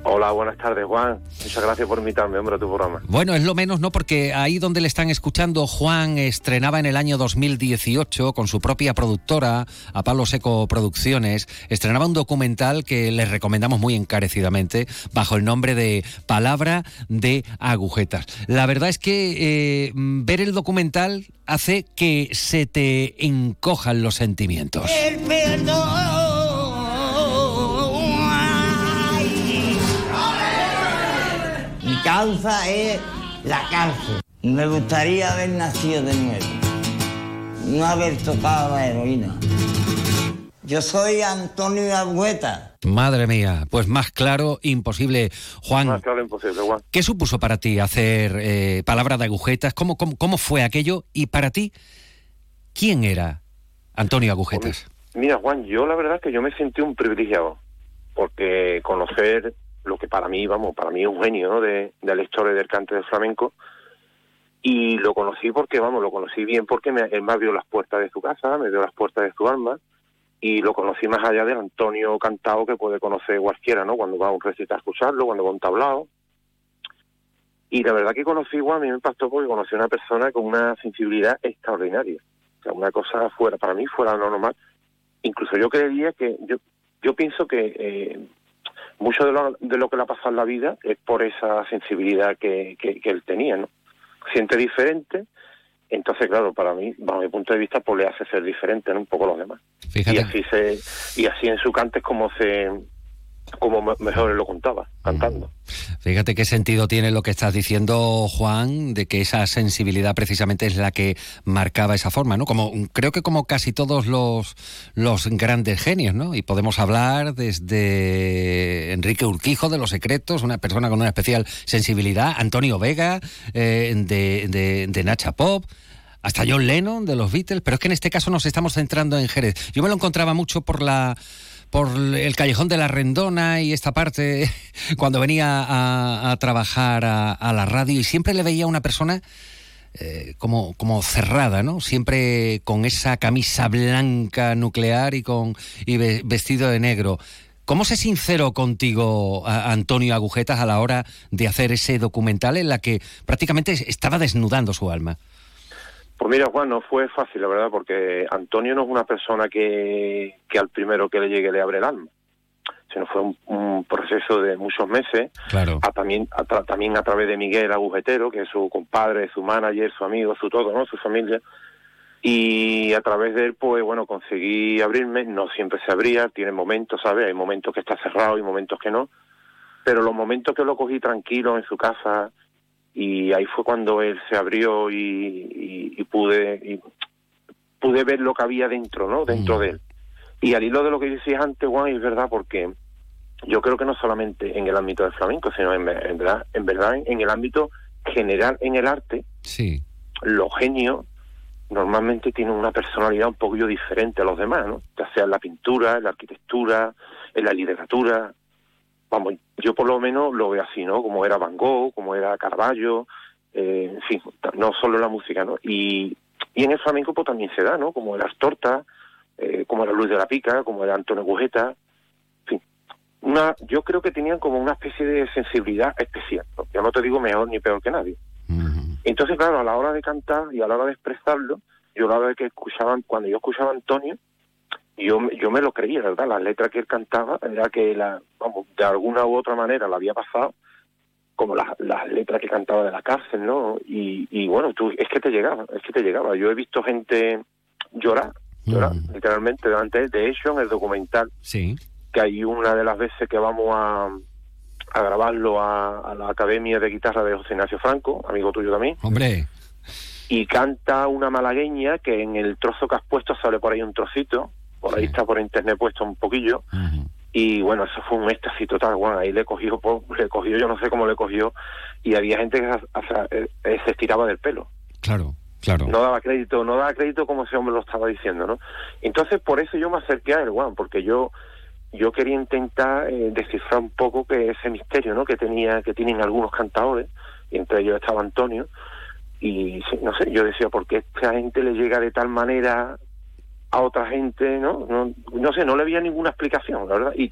Hola, buenas tardes, Juan. Muchas gracias por invitarme, hombre, a tu programa. Bueno, es lo menos, ¿no? Porque ahí donde le están escuchando, Juan estrenaba en el año 2018 con su propia productora, a Pablo Seco Producciones, estrenaba un documental que les recomendamos muy encarecidamente, bajo el nombre de Palabra de Agujetas. La verdad es que eh, ver el documental hace que se te encojan los sentimientos. El perdón. Causa es la cárcel. Me gustaría haber nacido de nuevo. No haber tocado la heroína. Yo soy Antonio Agüeta. Madre mía, pues más claro, imposible. Juan, Más claro imposible, Juan. ¿qué supuso para ti hacer eh, Palabra de Agujetas? ¿Cómo, cómo, cómo fue aquello? Y para ti, ¿quién era Antonio Agujetas? Mira, Juan, yo la verdad es que yo me sentí un privilegiado, porque conocer lo que para mí, vamos, para mí es un genio ¿no? de, de la historia del cante del flamenco, y lo conocí porque, vamos, lo conocí bien porque me, él me abrió las puertas de su casa, me dio las puertas de su alma, y lo conocí más allá del Antonio cantado que puede conocer cualquiera, ¿no? Cuando va a un recital a escucharlo, cuando va a un tablao. Y la verdad que conocí, Juan, a mí me impactó porque conocí a una persona con una sensibilidad extraordinaria. O sea, una cosa fuera, para mí, fuera lo normal. Incluso yo creería que, yo, yo pienso que eh, mucho de lo, de lo que le ha pasado en la vida es por esa sensibilidad que, que, que él tenía, ¿no? Siente diferente, entonces, claro, para mí, bajo mi punto de vista, pues le hace ser diferente, ¿no? Un poco los demás. Fíjate. Y así se, y así en su cante es como se, como me- mejor lo contaba, cantando. Fíjate qué sentido tiene lo que estás diciendo, Juan, de que esa sensibilidad precisamente es la que marcaba esa forma, ¿no? Como creo que como casi todos los, los grandes genios, ¿no? Y podemos hablar desde Enrique Urquijo de Los Secretos, una persona con una especial sensibilidad, Antonio Vega eh, de, de, de Nacha Pop. Hasta John Lennon de los Beatles, pero es que en este caso nos estamos centrando en Jerez. Yo me lo encontraba mucho por la por el callejón de la Rendona y esta parte [laughs] cuando venía a, trabajar a, la radio y siempre le veía una persona eh, como, como cerrada, ¿no? Siempre con esa camisa blanca nuclear y con y ve- vestido de negro. ¿Cómo se sinceró contigo Antonio Agujetas a la hora de hacer ese documental en la que prácticamente estaba desnudando su alma? Pues mira, Juan, no fue fácil, la verdad, porque Antonio no es una persona que, que al primero que le llegue le abre el alma, sino fue un, un proceso de muchos meses, Claro. a también, a también a través de Miguel Agujetero, que es su compadre, su manager, su amigo, su todo, ¿no? Su familia. y a través de él, pues bueno, conseguí abrirme, no siempre se abría, tiene momentos, ¿sabes? Hay momentos que está cerrado y momentos que no, pero los momentos que lo cogí tranquilo en su casa y ahí fue cuando él se abrió y, y, pude y pude ver lo que había dentro, ¿no? Dentro de él. Y al hilo de lo que decías antes, Juan, es verdad, porque yo creo que no solamente en el ámbito del flamenco, sino en, verdad, en verdad en el ámbito general en el arte, sí. los genios normalmente tienen una personalidad un poquillo diferente a los demás, ¿no? Ya sea en la pintura, en la arquitectura, en la literatura. Vamos, yo por lo menos lo veo así, ¿no? Como era Van Gogh, como era Carballo, eh, en fin, no solo la música, ¿no? Y, y en el flamenco pues también se da, ¿no? Como era Astorta, eh, como era Luis de la Pica, como era Antonio Gujeta, en fin. Una, yo creo que tenían como una especie de sensibilidad especial. ¿no? Yo no te digo mejor ni peor que nadie. Entonces, claro, a la hora de cantar y a la hora de expresarlo, yo la vez que escuchaban, cuando yo escuchaba a Antonio, yo, yo me lo creía, ¿verdad? Las letras que él cantaba era que, la, vamos, de alguna u otra manera la había pasado, como las, las letras que cantaba de la cárcel, ¿no? Y, y bueno, tú, es que te llegaba, es que te llegaba. Yo he visto gente llorar, llorar, literalmente, delante de hecho en el documental, sí. que hay una de las veces que vamos a a grabarlo a, la Academia de Guitarra de José Ignacio Franco, amigo tuyo también. Hombre. Y canta una malagueña que en el trozo que has puesto sale por ahí un trocito, por ahí está por internet puesto un poquillo. Y bueno, eso fue un éxtasis total, bueno, ahí le cogió, [laughs] le cogió, yo no sé cómo le cogió, y había gente que eh, eh, se estiraba del pelo. Claro. Claro. No daba crédito, no daba crédito como ese hombre lo estaba diciendo, ¿no? Entonces, por eso yo me acerqué a él, Juan, porque yo yo quería intentar eh, descifrar un poco que ese misterio ¿no? que tenía que tienen algunos cantadores y entre ellos estaba Antonio y no sé yo decía por qué esta gente le llega de tal manera a otra gente no no, no sé no le había ninguna explicación la verdad. Y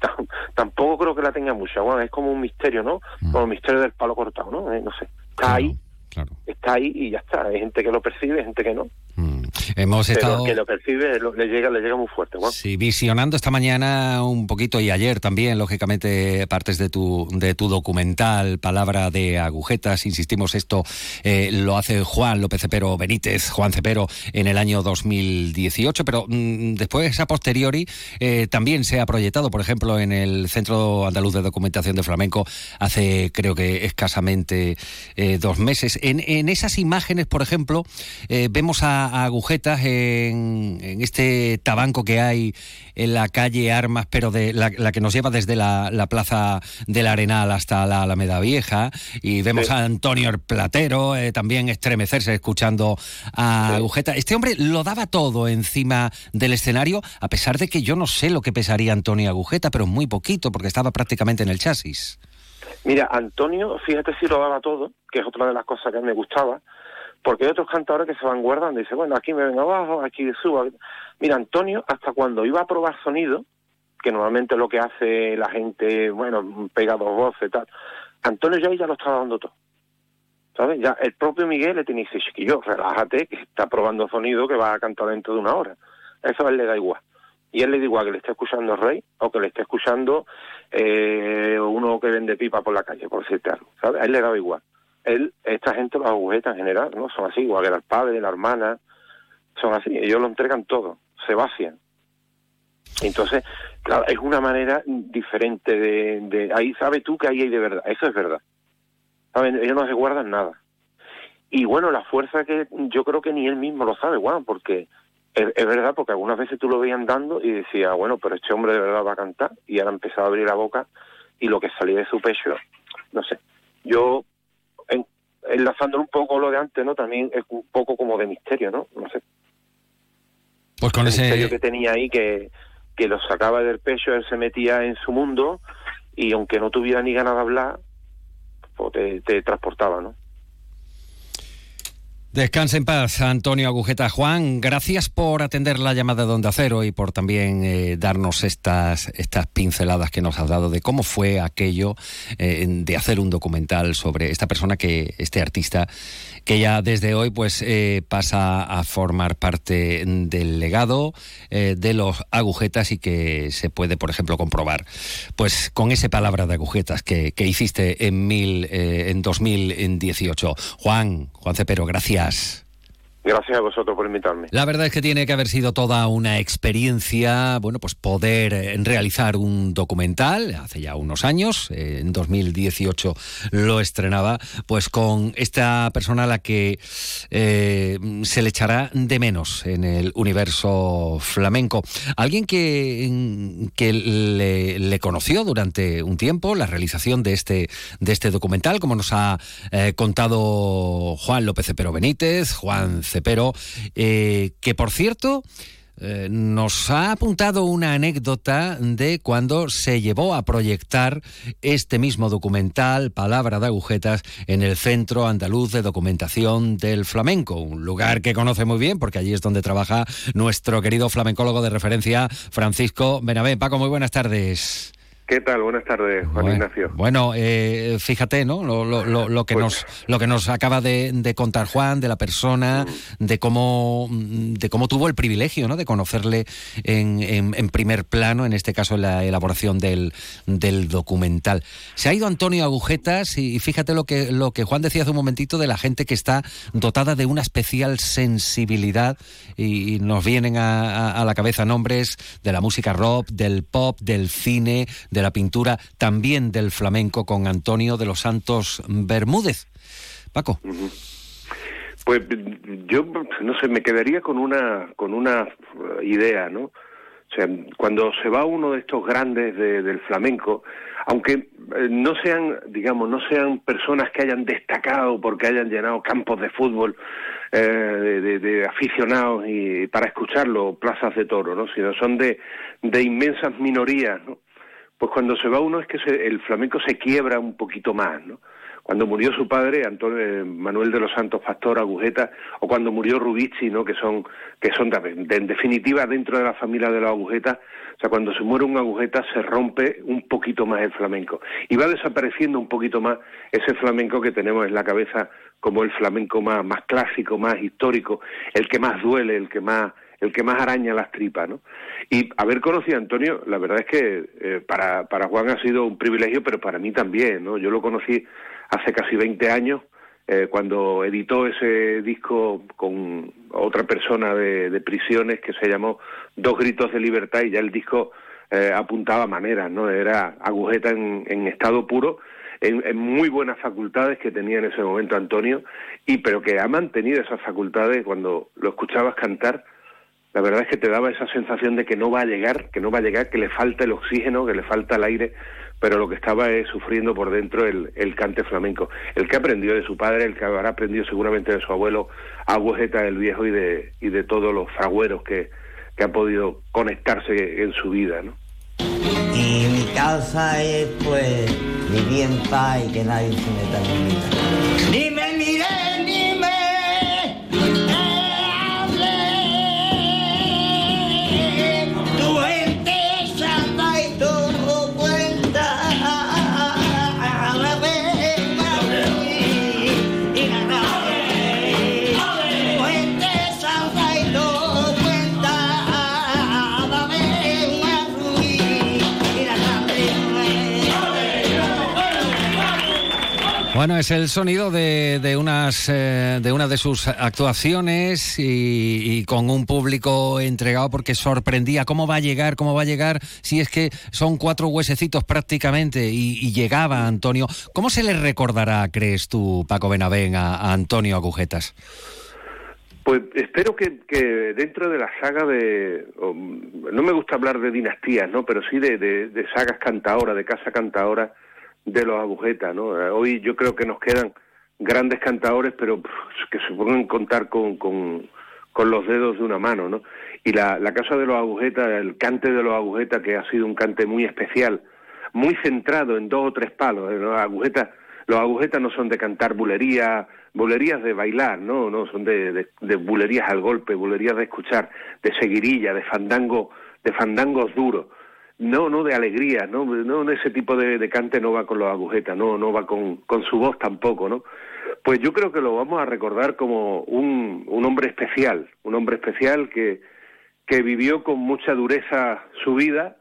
tampoco creo que la tenga mucha. Bueno es como un misterio no mm. como el misterio del palo cortado no eh, no sé. Está ahí está ahí y ya está. Hay gente que lo percibe hay gente que no Hemos estado... que lo percibe, le llega, le llega muy fuerte. Sí, visionando esta mañana un poquito y ayer también, lógicamente, partes de tu, de tu documental, Palabra de Agujetas. Insistimos, esto eh, lo hace Juan López Cepero Benítez, Juan Cepero, en el año 2018, pero mm, después, a posteriori, eh, también se ha proyectado, por ejemplo, en el Centro Andaluz de Documentación de Flamenco hace, creo que escasamente eh, dos meses. En, en esas imágenes, por ejemplo, vemos a agujetas en, este tabanco que hay en la calle Armas, pero de la, que nos lleva desde la, plaza del Arenal hasta la Alameda Vieja. Y vemos a Antonio el Platero eh, también estremecerse escuchando a Agujeta. Este hombre lo daba todo encima del escenario, a pesar de que yo no sé lo que pesaría Antonio Agujeta, pero muy poquito, porque estaba prácticamente en el chasis. Mira, Antonio, fíjate si lo daba todo, que es otra de las cosas que me gustaba porque hay otros cantadores que se van guardando y dicen, bueno, aquí me ven abajo, aquí subo. Mira, Antonio, hasta cuando iba a probar sonido, que normalmente lo que hace la gente, bueno, pega dos voces tal, Antonio ya ya lo estaba dando todo. ¿Sabes? Ya el propio Miguel le tiene que decir, chiquillo, relájate, que está probando sonido que va a cantar dentro de una hora. Eso a él le da igual. Y él le da igual que le esté escuchando rey o que le esté escuchando eh, uno que vende pipa por la calle, por decirte algo. ¿Sabes? A él le da igual él, esta gente, los agujetas en general, ¿no? Son así, igual que el padre, la hermana, son así, ellos lo entregan todo, se vacian. Entonces, claro, es una manera diferente de, de ahí sabes tú que ahí hay de verdad, eso es verdad. ¿Saben? Ellos no se guardan nada. Y bueno, la fuerza que yo creo que ni él mismo lo sabe, bueno, porque es, verdad, porque algunas veces tú lo veías andando y decía, bueno, pero este hombre de verdad va a cantar, y ahora empezaba a abrir la boca y lo que salía de su pecho, no sé. Yo enlazándolo un poco lo de antes, ¿no? También es un poco como de misterio, ¿no? No sé. Pues con ese misterio que tenía ahí que, que lo sacaba del pecho, él se metía en su mundo y aunque no tuviera ni ganas de hablar, pues te, te transportaba, ¿no? Descanse en paz, Antonio Agujeta. Juan, gracias por atender la llamada de Onda Cero y por también eh, darnos estas, estas pinceladas que nos has dado de cómo fue aquello eh, de hacer un documental sobre esta persona que, este artista, que ya desde hoy pues eh, pasa a formar parte del legado eh, de los agujetas y que se puede, por ejemplo, comprobar pues con ese palabra de agujetas que, hiciste en, mil, eh, en 2018. Juan, Juan Cepero, gracias. Gracias a vosotros por invitarme. La verdad es que tiene que haber sido toda una experiencia, bueno, pues poder eh, realizar un documental hace ya unos años, eh, en 2018 lo estrenaba, pues con esta persona a la que eh, se le echará de menos en el universo flamenco. Alguien que, que le, conoció durante un tiempo la realización de este, de este documental, como nos ha contado Juan López Cepero Benítez, Juan pero eh, que por cierto... Eh, nos ha apuntado una anécdota de cuando se llevó a proyectar este mismo documental, Palabra de Agujetas, en el Centro Andaluz de Documentación del Flamenco, un lugar que conoce muy bien porque allí es donde trabaja nuestro querido flamencólogo de referencia, Francisco Benavén. Paco, muy buenas tardes. ¿Qué tal? Buenas tardes, Juan Ignacio. Bueno, eh, fíjate, ¿no? Lo, lo, lo, que pues nos lo que nos acaba de, contar Juan de la persona, mm. de cómo de cómo tuvo el privilegio, ¿no? De conocerle en, en, primer plano, en este caso en la elaboración del, del documental. Se ha ido Antonio Agujetas y, fíjate lo que lo que Juan decía hace un momentito de la gente que está dotada de una especial sensibilidad y, nos vienen a, a la cabeza nombres de la música rock, del pop, del cine de la pintura, también del flamenco con Antonio de los Santos Bermúdez. Paco. Pues yo no sé, me quedaría con una con una idea, ¿no? O sea, cuando se va uno de estos grandes del flamenco, aunque eh, no sean, digamos, no sean personas que hayan destacado porque hayan llenado campos de fútbol eh, de, de, aficionados y para escucharlo, plazas de toro, ¿no? Sino son de, de inmensas minorías, ¿no? Pues cuando se va uno es que el flamenco se quiebra un poquito más, ¿no? Cuando murió su padre, Antonio, eh, Manuel de los Santos Pastor Agujeta, o cuando murió Rubici, ¿no? Que son, que son en definitiva dentro de la familia de los agujetas, o sea, cuando se muere un agujeta se rompe un poquito más el flamenco. Y va desapareciendo un poquito más ese flamenco que tenemos en la cabeza como el flamenco más, más clásico, más histórico, el que más duele, el que más el que más araña las tripas, ¿no? Y haber conocido a Antonio, la verdad es que eh, para, para Juan ha sido un privilegio, pero para mí también, ¿no? Yo lo conocí hace casi 20 años, eh, cuando editó ese disco con otra persona de, prisiones que se llamó Dos Gritos de Libertad y ya el disco eh, apuntaba maneras, ¿no? Era agujeta en, en estado puro, en, en, muy buenas facultades que tenía en ese momento Antonio, y pero que ha mantenido esas facultades cuando lo escuchabas cantar, la verdad es que te daba esa sensación de que no va a llegar, que no va a llegar, que le falta el oxígeno, que le falta el aire, pero lo que estaba es sufriendo por dentro el, cante flamenco. El que aprendió de su padre, el que habrá aprendido seguramente de su abuelo, Agujeta del Viejo y de, y de todos los fragüeros que, que han podido conectarse en su vida, ¿no? Y mi casa es, pues, vivir en paz y que nadie se meta en mi vida. ¡Ni me miré, Bueno, es el sonido de, de unas eh, de una de sus actuaciones y, con un público entregado porque sorprendía cómo va a llegar, cómo va a llegar, si es que son cuatro huesecitos prácticamente y, llegaba Antonio. ¿Cómo se le recordará, crees tú, Paco Benavén, a, Antonio Agujetas? Pues espero que, dentro de la saga de, no me gusta hablar de dinastías, ¿no? Pero sí de, sagas cantadoras, de casa cantadora, de los agujetas, ¿no? Hoy yo creo que nos quedan grandes cantadores, pero que pueden contar con, con, con, los dedos de una mano, ¿no? Y la, la casa de los agujetas, el cante de los agujetas, que ha sido un cante muy especial, muy centrado en dos o tres palos. ¿eh? Los agujetas, los agujetas no son de cantar bulerías, bulerías de bailar, no, no, son de, de, de bulerías al golpe, bulerías de escuchar, de seguirilla, de fandango, de fandangos duros no, no de alegría, no, no ese tipo de, cante no va con los agujetas, no, no va con, con su voz tampoco, ¿no? Pues yo creo que lo vamos a recordar como un, un hombre especial, un hombre especial que, que vivió con mucha dureza su vida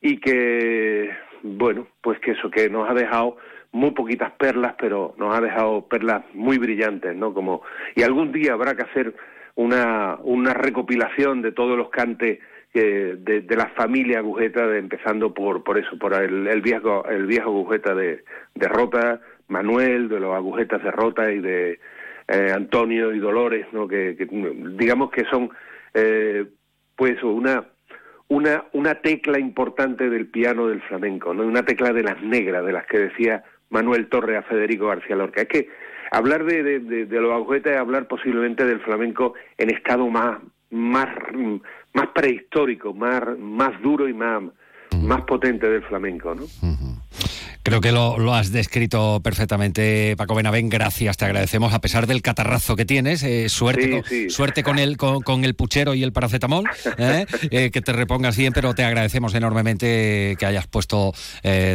y que, bueno, pues que eso, que nos ha dejado muy poquitas perlas, pero nos ha dejado perlas muy brillantes, ¿no? Como y algún día habrá que hacer una una recopilación de todos los cantes de, de, la familia Agujeta, empezando por por eso, por el, el viejo el viejo Agujeta de, de Rota, Manuel, de los Agujetas de Rota y de eh, Antonio y Dolores, ¿no? Que, digamos que son eh, pues una una una tecla importante del piano del flamenco, ¿no? Una tecla de las negras, de las que decía Manuel Torre a Federico García Lorca. Es que hablar de, de, de, los agujetas es hablar posiblemente del flamenco en estado más más más prehistórico, más más duro y más más potente del flamenco, ¿no? Creo que lo, has descrito perfectamente, Paco Benavén. Gracias, te agradecemos, a pesar del catarrazo que tienes. Eh, suerte, con, suerte con el, con, el puchero y el paracetamol, ¿eh? [laughs] Eh, que te repongas bien, pero te agradecemos enormemente que hayas puesto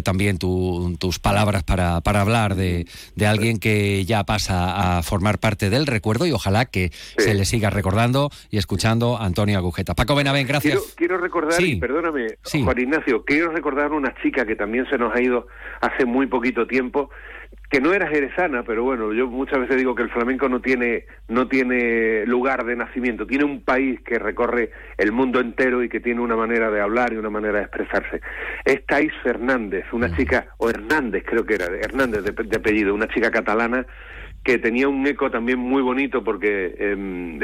también tus palabras para, para hablar de, alguien que ya pasa a formar parte del recuerdo y ojalá que se le siga recordando y escuchando a Antonio Agujeta. Paco Benavén, gracias. Quiero, recordar, y perdóname, Juan Ignacio, quiero recordar una chica que también se nos ha ido hace muy poquito tiempo que no era jerezana, pero bueno, yo muchas veces digo que el flamenco no tiene no tiene lugar de nacimiento, tiene un país que recorre el mundo entero y que tiene una manera de hablar y una manera de expresarse. Es Thais Fernández, una mm. chica o Hernández creo que era, Hernández de, apellido, una chica catalana que tenía un eco también muy bonito porque em,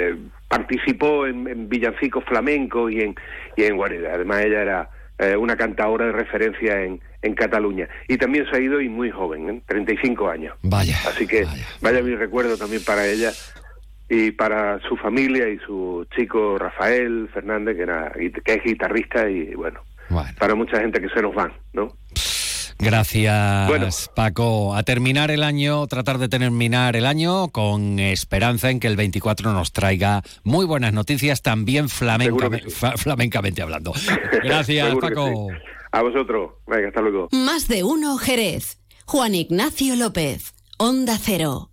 participó en, villancicos flamencos y en y en Además ella era eh, una cantadora de referencia en, en Cataluña. Y también se ha ido y muy joven, ¿eh? 35 años. Vaya. Así que vaya. mi recuerdo también para ella y para su familia y su chico Rafael Fernández, que, era, que es guitarrista y bueno, para mucha gente que se nos van, ¿no? Gracias, Paco. A terminar el año, tratar de terminar el año con esperanza en que el 24 nos traiga muy buenas noticias, también flamencamente hablando. [laughs] Gracias, Paco. A vosotros. Venga, hasta luego. Más de uno, Jerez. Juan Ignacio López, Onda Cero.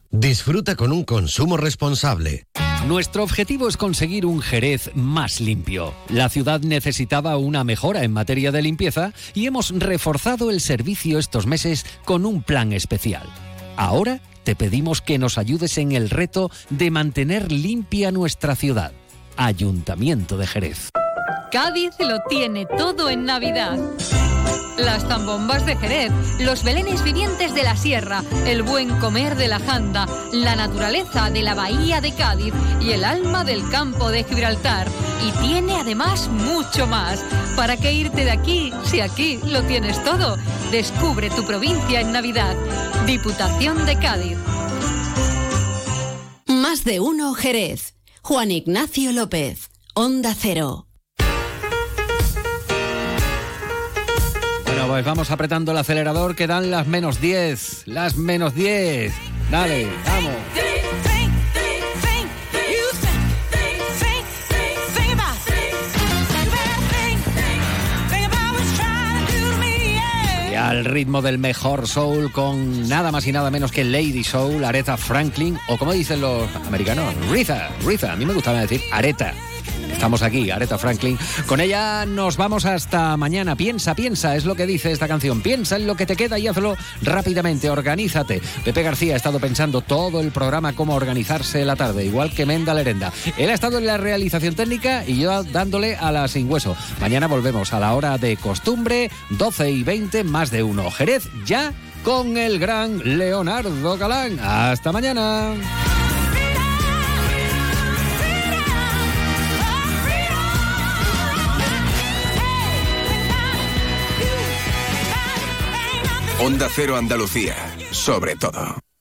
Disfruta con un consumo responsable. Nuestro objetivo es conseguir un Jerez más limpio. La ciudad necesitaba una mejora en materia de limpieza y hemos reforzado el servicio estos meses con un plan especial. Ahora te pedimos que nos ayudes en el reto de mantener limpia nuestra ciudad. Ayuntamiento de Jerez. Cádiz lo tiene todo en Navidad. Las zambombas de Jerez, los belenes vivientes de la sierra, el buen comer de la janda, la naturaleza de la bahía de Cádiz y el alma del campo de Gibraltar. Y tiene además mucho más. ¿Para qué irte de aquí si aquí lo tienes todo? Descubre tu provincia en Navidad. Diputación de Cádiz. Más de uno Jerez. Juan Ignacio López. Onda Cero. Pues vamos apretando el acelerador que dan las menos 10. Las menos 10. Dale, vamos. Y al ritmo del mejor soul con nada más y nada menos que Lady Soul, Aretha Franklin, o como dicen los americanos, Rita, Rita, a mí me gustaba decir Aretha. Estamos aquí, Aretha Franklin. Con ella nos vamos hasta mañana. Piensa, piensa, es lo que dice esta canción. Piensa en lo que te queda y hazlo rápidamente. Organízate. Pepe García ha estado pensando todo el programa cómo organizarse la tarde, igual que Menda Lerenda. Él ha estado en la realización técnica y yo dándole a la sin hueso. Mañana volvemos a la hora de costumbre, 12 y 20, más de uno. Jerez ya con el gran Leonardo Galán. Hasta mañana. Onda Cero Andalucía, sobre todo.